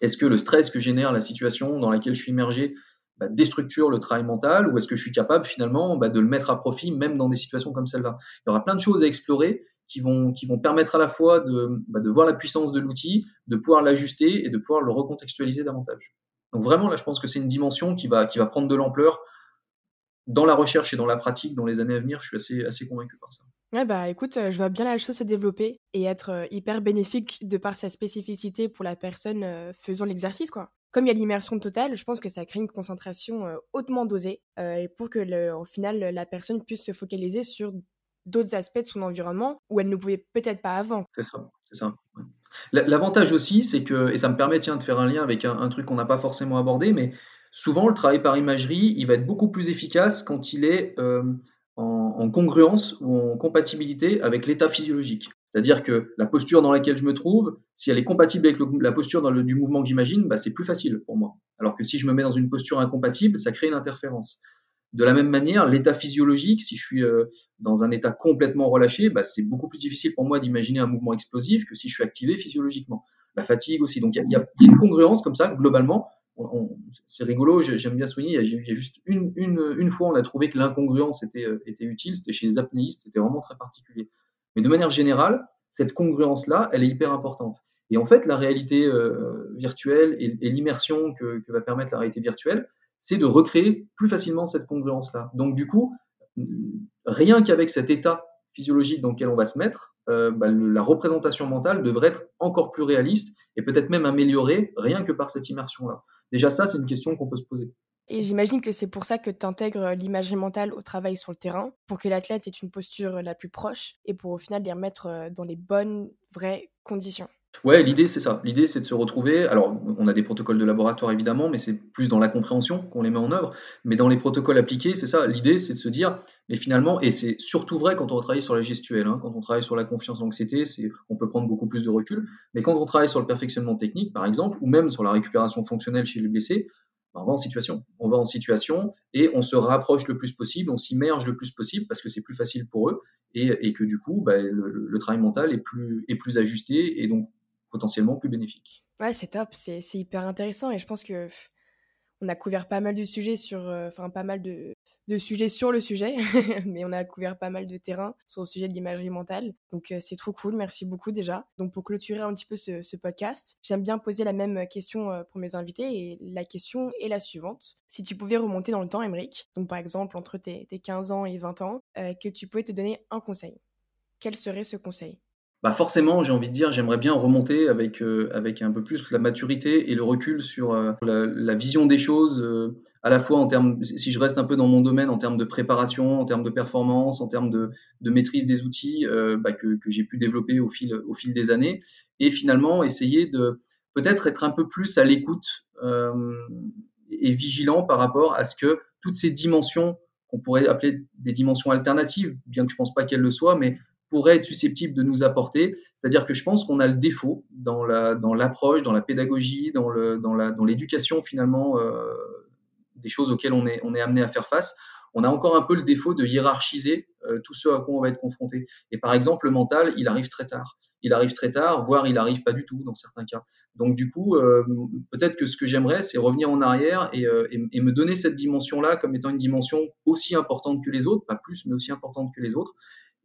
Est-ce que le stress que génère la situation dans laquelle je suis immergé bah, déstructure le travail mental ou est-ce que je suis capable finalement bah, de le mettre à profit même dans des situations comme celle-là? Il y aura plein de choses à explorer qui vont, qui vont permettre à la fois de, bah, de voir la puissance de l'outil, de pouvoir l'ajuster et de pouvoir le recontextualiser davantage. Donc vraiment, là, je pense que c'est une dimension qui va, qui va prendre de l'ampleur dans la recherche et dans la pratique dans les années à venir. Je suis assez, assez convaincu par ça. Ouais, bah écoute, euh, je vois bien la chose se développer et être euh, hyper bénéfique de par sa spécificité pour la personne euh, faisant l'exercice, quoi. Comme il y a l'immersion totale, je pense que ça crée une concentration hautement dosée et pour que, le, au final, la personne puisse se focaliser sur d'autres aspects de son environnement où elle ne pouvait peut-être pas avant. C'est ça, c'est ça. L'avantage aussi, c'est que, et ça me permet tiens, de faire un lien avec un, truc qu'on n'a pas forcément abordé, mais souvent le travail par imagerie, il va être beaucoup plus efficace quand il est en, congruence ou en compatibilité avec l'état physiologique. C'est-à-dire que la posture dans laquelle je me trouve, si elle est compatible avec la posture du mouvement que j'imagine, bah, c'est plus facile pour moi. Alors que si je me mets dans une posture incompatible, ça crée une interférence. De la même manière, l'état physiologique, si je suis euh, dans un état complètement relâché, bah, c'est beaucoup plus difficile pour moi d'imaginer un mouvement explosif que si je suis activé physiologiquement. La fatigue aussi. Donc il y, y, a une congruence comme ça, globalement, c'est rigolo, j'aime bien souligner, il y a, juste une, fois on a trouvé que l'incongruence était, euh, était utile, c'était chez les apnéistes, c'était vraiment très particulier. Mais de manière générale, cette congruence-là, elle est hyper importante. Et en fait, la réalité euh, virtuelle et, l'immersion que, va permettre la réalité virtuelle, c'est de recréer plus facilement cette congruence-là. Donc du coup, rien qu'avec cet état physiologique dans lequel on va se mettre, euh, bah, la représentation mentale devrait être encore plus réaliste et peut-être même améliorée rien que par cette immersion-là. Déjà ça, c'est une question qu'on peut se poser. Et j'imagine que c'est pour ça que tu intègres l'imagerie mentale au travail sur le terrain, pour que l'athlète ait une posture la plus proche et pour au final les remettre euh, dans les bonnes, vraies conditions. Ouais, l'idée c'est ça. L'idée c'est de se retrouver. Alors, on a des protocoles de laboratoire évidemment, mais c'est plus dans la compréhension qu'on les met en œuvre. Mais dans les protocoles appliqués, c'est ça. L'idée c'est de se dire, mais finalement, et c'est surtout vrai quand on travaille sur la gestuelle, hein, quand on travaille sur la confiance, l'anxiété, on peut prendre beaucoup plus de recul. Mais quand on travaille sur le perfectionnement technique, par exemple, ou même sur la récupération fonctionnelle chez les blessés, ben, on va en situation. On va en situation et on se rapproche le plus possible, on s'immerge le plus possible parce que c'est plus facile pour eux et, que du coup, ben, le, le, travail mental est plus, est plus ajusté et donc potentiellement plus bénéfique. Ouais, c'est top, c'est hyper intéressant et je pense que on a couvert pas mal de sujets sur, euh, enfin pas mal de, sujets sur le sujet, mais on a couvert pas mal de terrain sur le sujet de l'imagerie mentale. Donc euh, c'est trop cool, merci beaucoup déjà. Donc pour clôturer un petit peu ce, ce podcast, j'aime bien poser la même question euh, pour mes invités et la question est la suivante. Si tu pouvais remonter dans le temps, Emeric, donc par exemple entre tes, tes 15 ans et 20 ans, que tu pouvais te donner un conseil, quel serait ce conseil? Bah forcément, j'ai envie de dire, j'aimerais bien remonter avec, euh, avec un peu plus la maturité et le recul sur euh, la, vision des choses, euh, à la fois en termes, si je reste un peu dans mon domaine, en termes de préparation, en termes de performance, en termes de, de maîtrise des outils bah, que, que j'ai pu développer au fil, au fil des années, et finalement essayer de peut-être être un peu plus à l'écoute et vigilant par rapport à ce que toutes ces dimensions qu'on pourrait appeler des dimensions alternatives, bien que je pense pas qu'elles le soient, mais pourrait être susceptible de nous apporter. C'est-à-dire que je pense qu'on a le défaut dans la dans l'approche, dans la pédagogie, dans le dans dans l'éducation finalement euh, des choses auxquelles on est on est amené à faire face. on a encore un peu le défaut de hiérarchiser euh, tout ce à quoi on va être confronté. Et par exemple, le mental, il arrive très tard. Il arrive très tard, voire il arrive pas du tout dans certains cas. Donc du coup, euh, peut-être que ce que j'aimerais, c'est revenir en arrière et, euh, et, et, me donner cette dimension-là comme étant une dimension aussi importante que les autres, pas plus, mais aussi importante que les autres,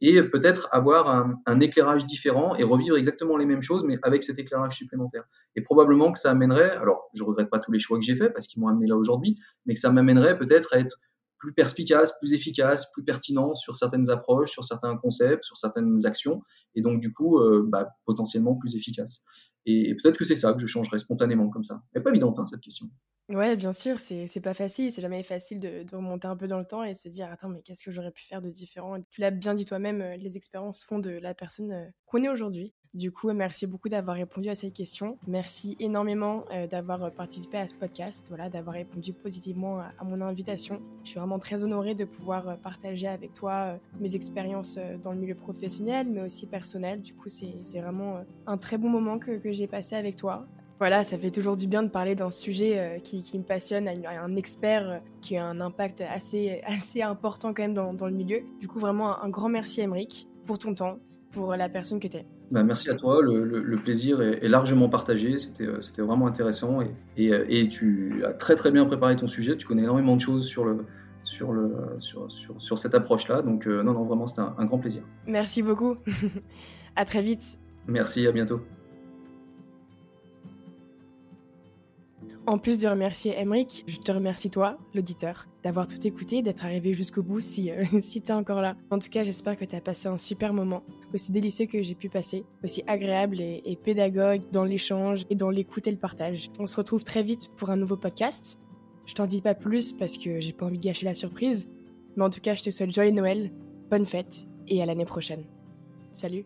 et peut-être avoir un, éclairage différent et revivre exactement les mêmes choses, mais avec cet éclairage supplémentaire. Et probablement que ça amènerait, alors je regrette pas tous les choix que j'ai faits parce qu'ils m'ont amené là aujourd'hui, mais que ça m'amènerait peut-être à être plus perspicace, plus efficace, plus pertinent sur certaines approches, sur certains concepts, sur certaines actions, et donc du coup, euh, bah, potentiellement plus efficace. Et, peut-être que c'est ça que je changerais spontanément comme ça. Elle n'est pas évidente hein, cette question. Ouais, bien sûr, c'est pas facile, c'est jamais facile de, de, remonter un peu dans le temps et se dire attends mais qu'est-ce que j'aurais pu faire de différent? Tu l'as bien dit toi-même, euh, les expériences font de la personne euh, qu'on est aujourd'hui. Du coup, merci beaucoup d'avoir répondu à cette question. Merci énormément euh, d'avoir participé à ce podcast, voilà, d'avoir répondu positivement à, mon invitation. Je suis vraiment très honorée de pouvoir partager avec toi mes expériences dans le milieu professionnel, mais aussi personnel. Du coup, c'est vraiment un très bon moment que, que j'ai passé avec toi. Voilà, ça fait toujours du bien de parler d'un sujet euh, qui, qui, me passionne, à, un expert euh, qui a un impact assez, assez important quand même dans, dans le milieu. Du coup, vraiment un, un grand merci, Emeric, pour ton temps, pour la personne que tu es. Bah, merci à toi, le, le, le plaisir est, est, largement partagé, c'était vraiment intéressant. Et, et, et, tu as très très bien préparé ton sujet, tu connais énormément de choses sur, le, sur, le, sur, sur, sur cette approche-là, donc euh, non, non, vraiment c'était un, un grand plaisir. Merci beaucoup, à très vite. Merci, à bientôt. En plus de remercier Emric, je te remercie toi, l'auditeur, d'avoir tout écouté, d'être arrivé jusqu'au bout si, euh, si t'es encore là. En tout cas, j'espère que t'as passé un super moment, aussi délicieux que j'ai pu passer, aussi agréable et, et pédagogue dans l'échange et dans l'écoute et le partage. On se retrouve très vite pour un nouveau podcast. Je t'en dis pas plus parce que j'ai pas envie de gâcher la surprise, mais en tout cas, je te souhaite joyeux Noël, bonne fête et à l'année prochaine. Salut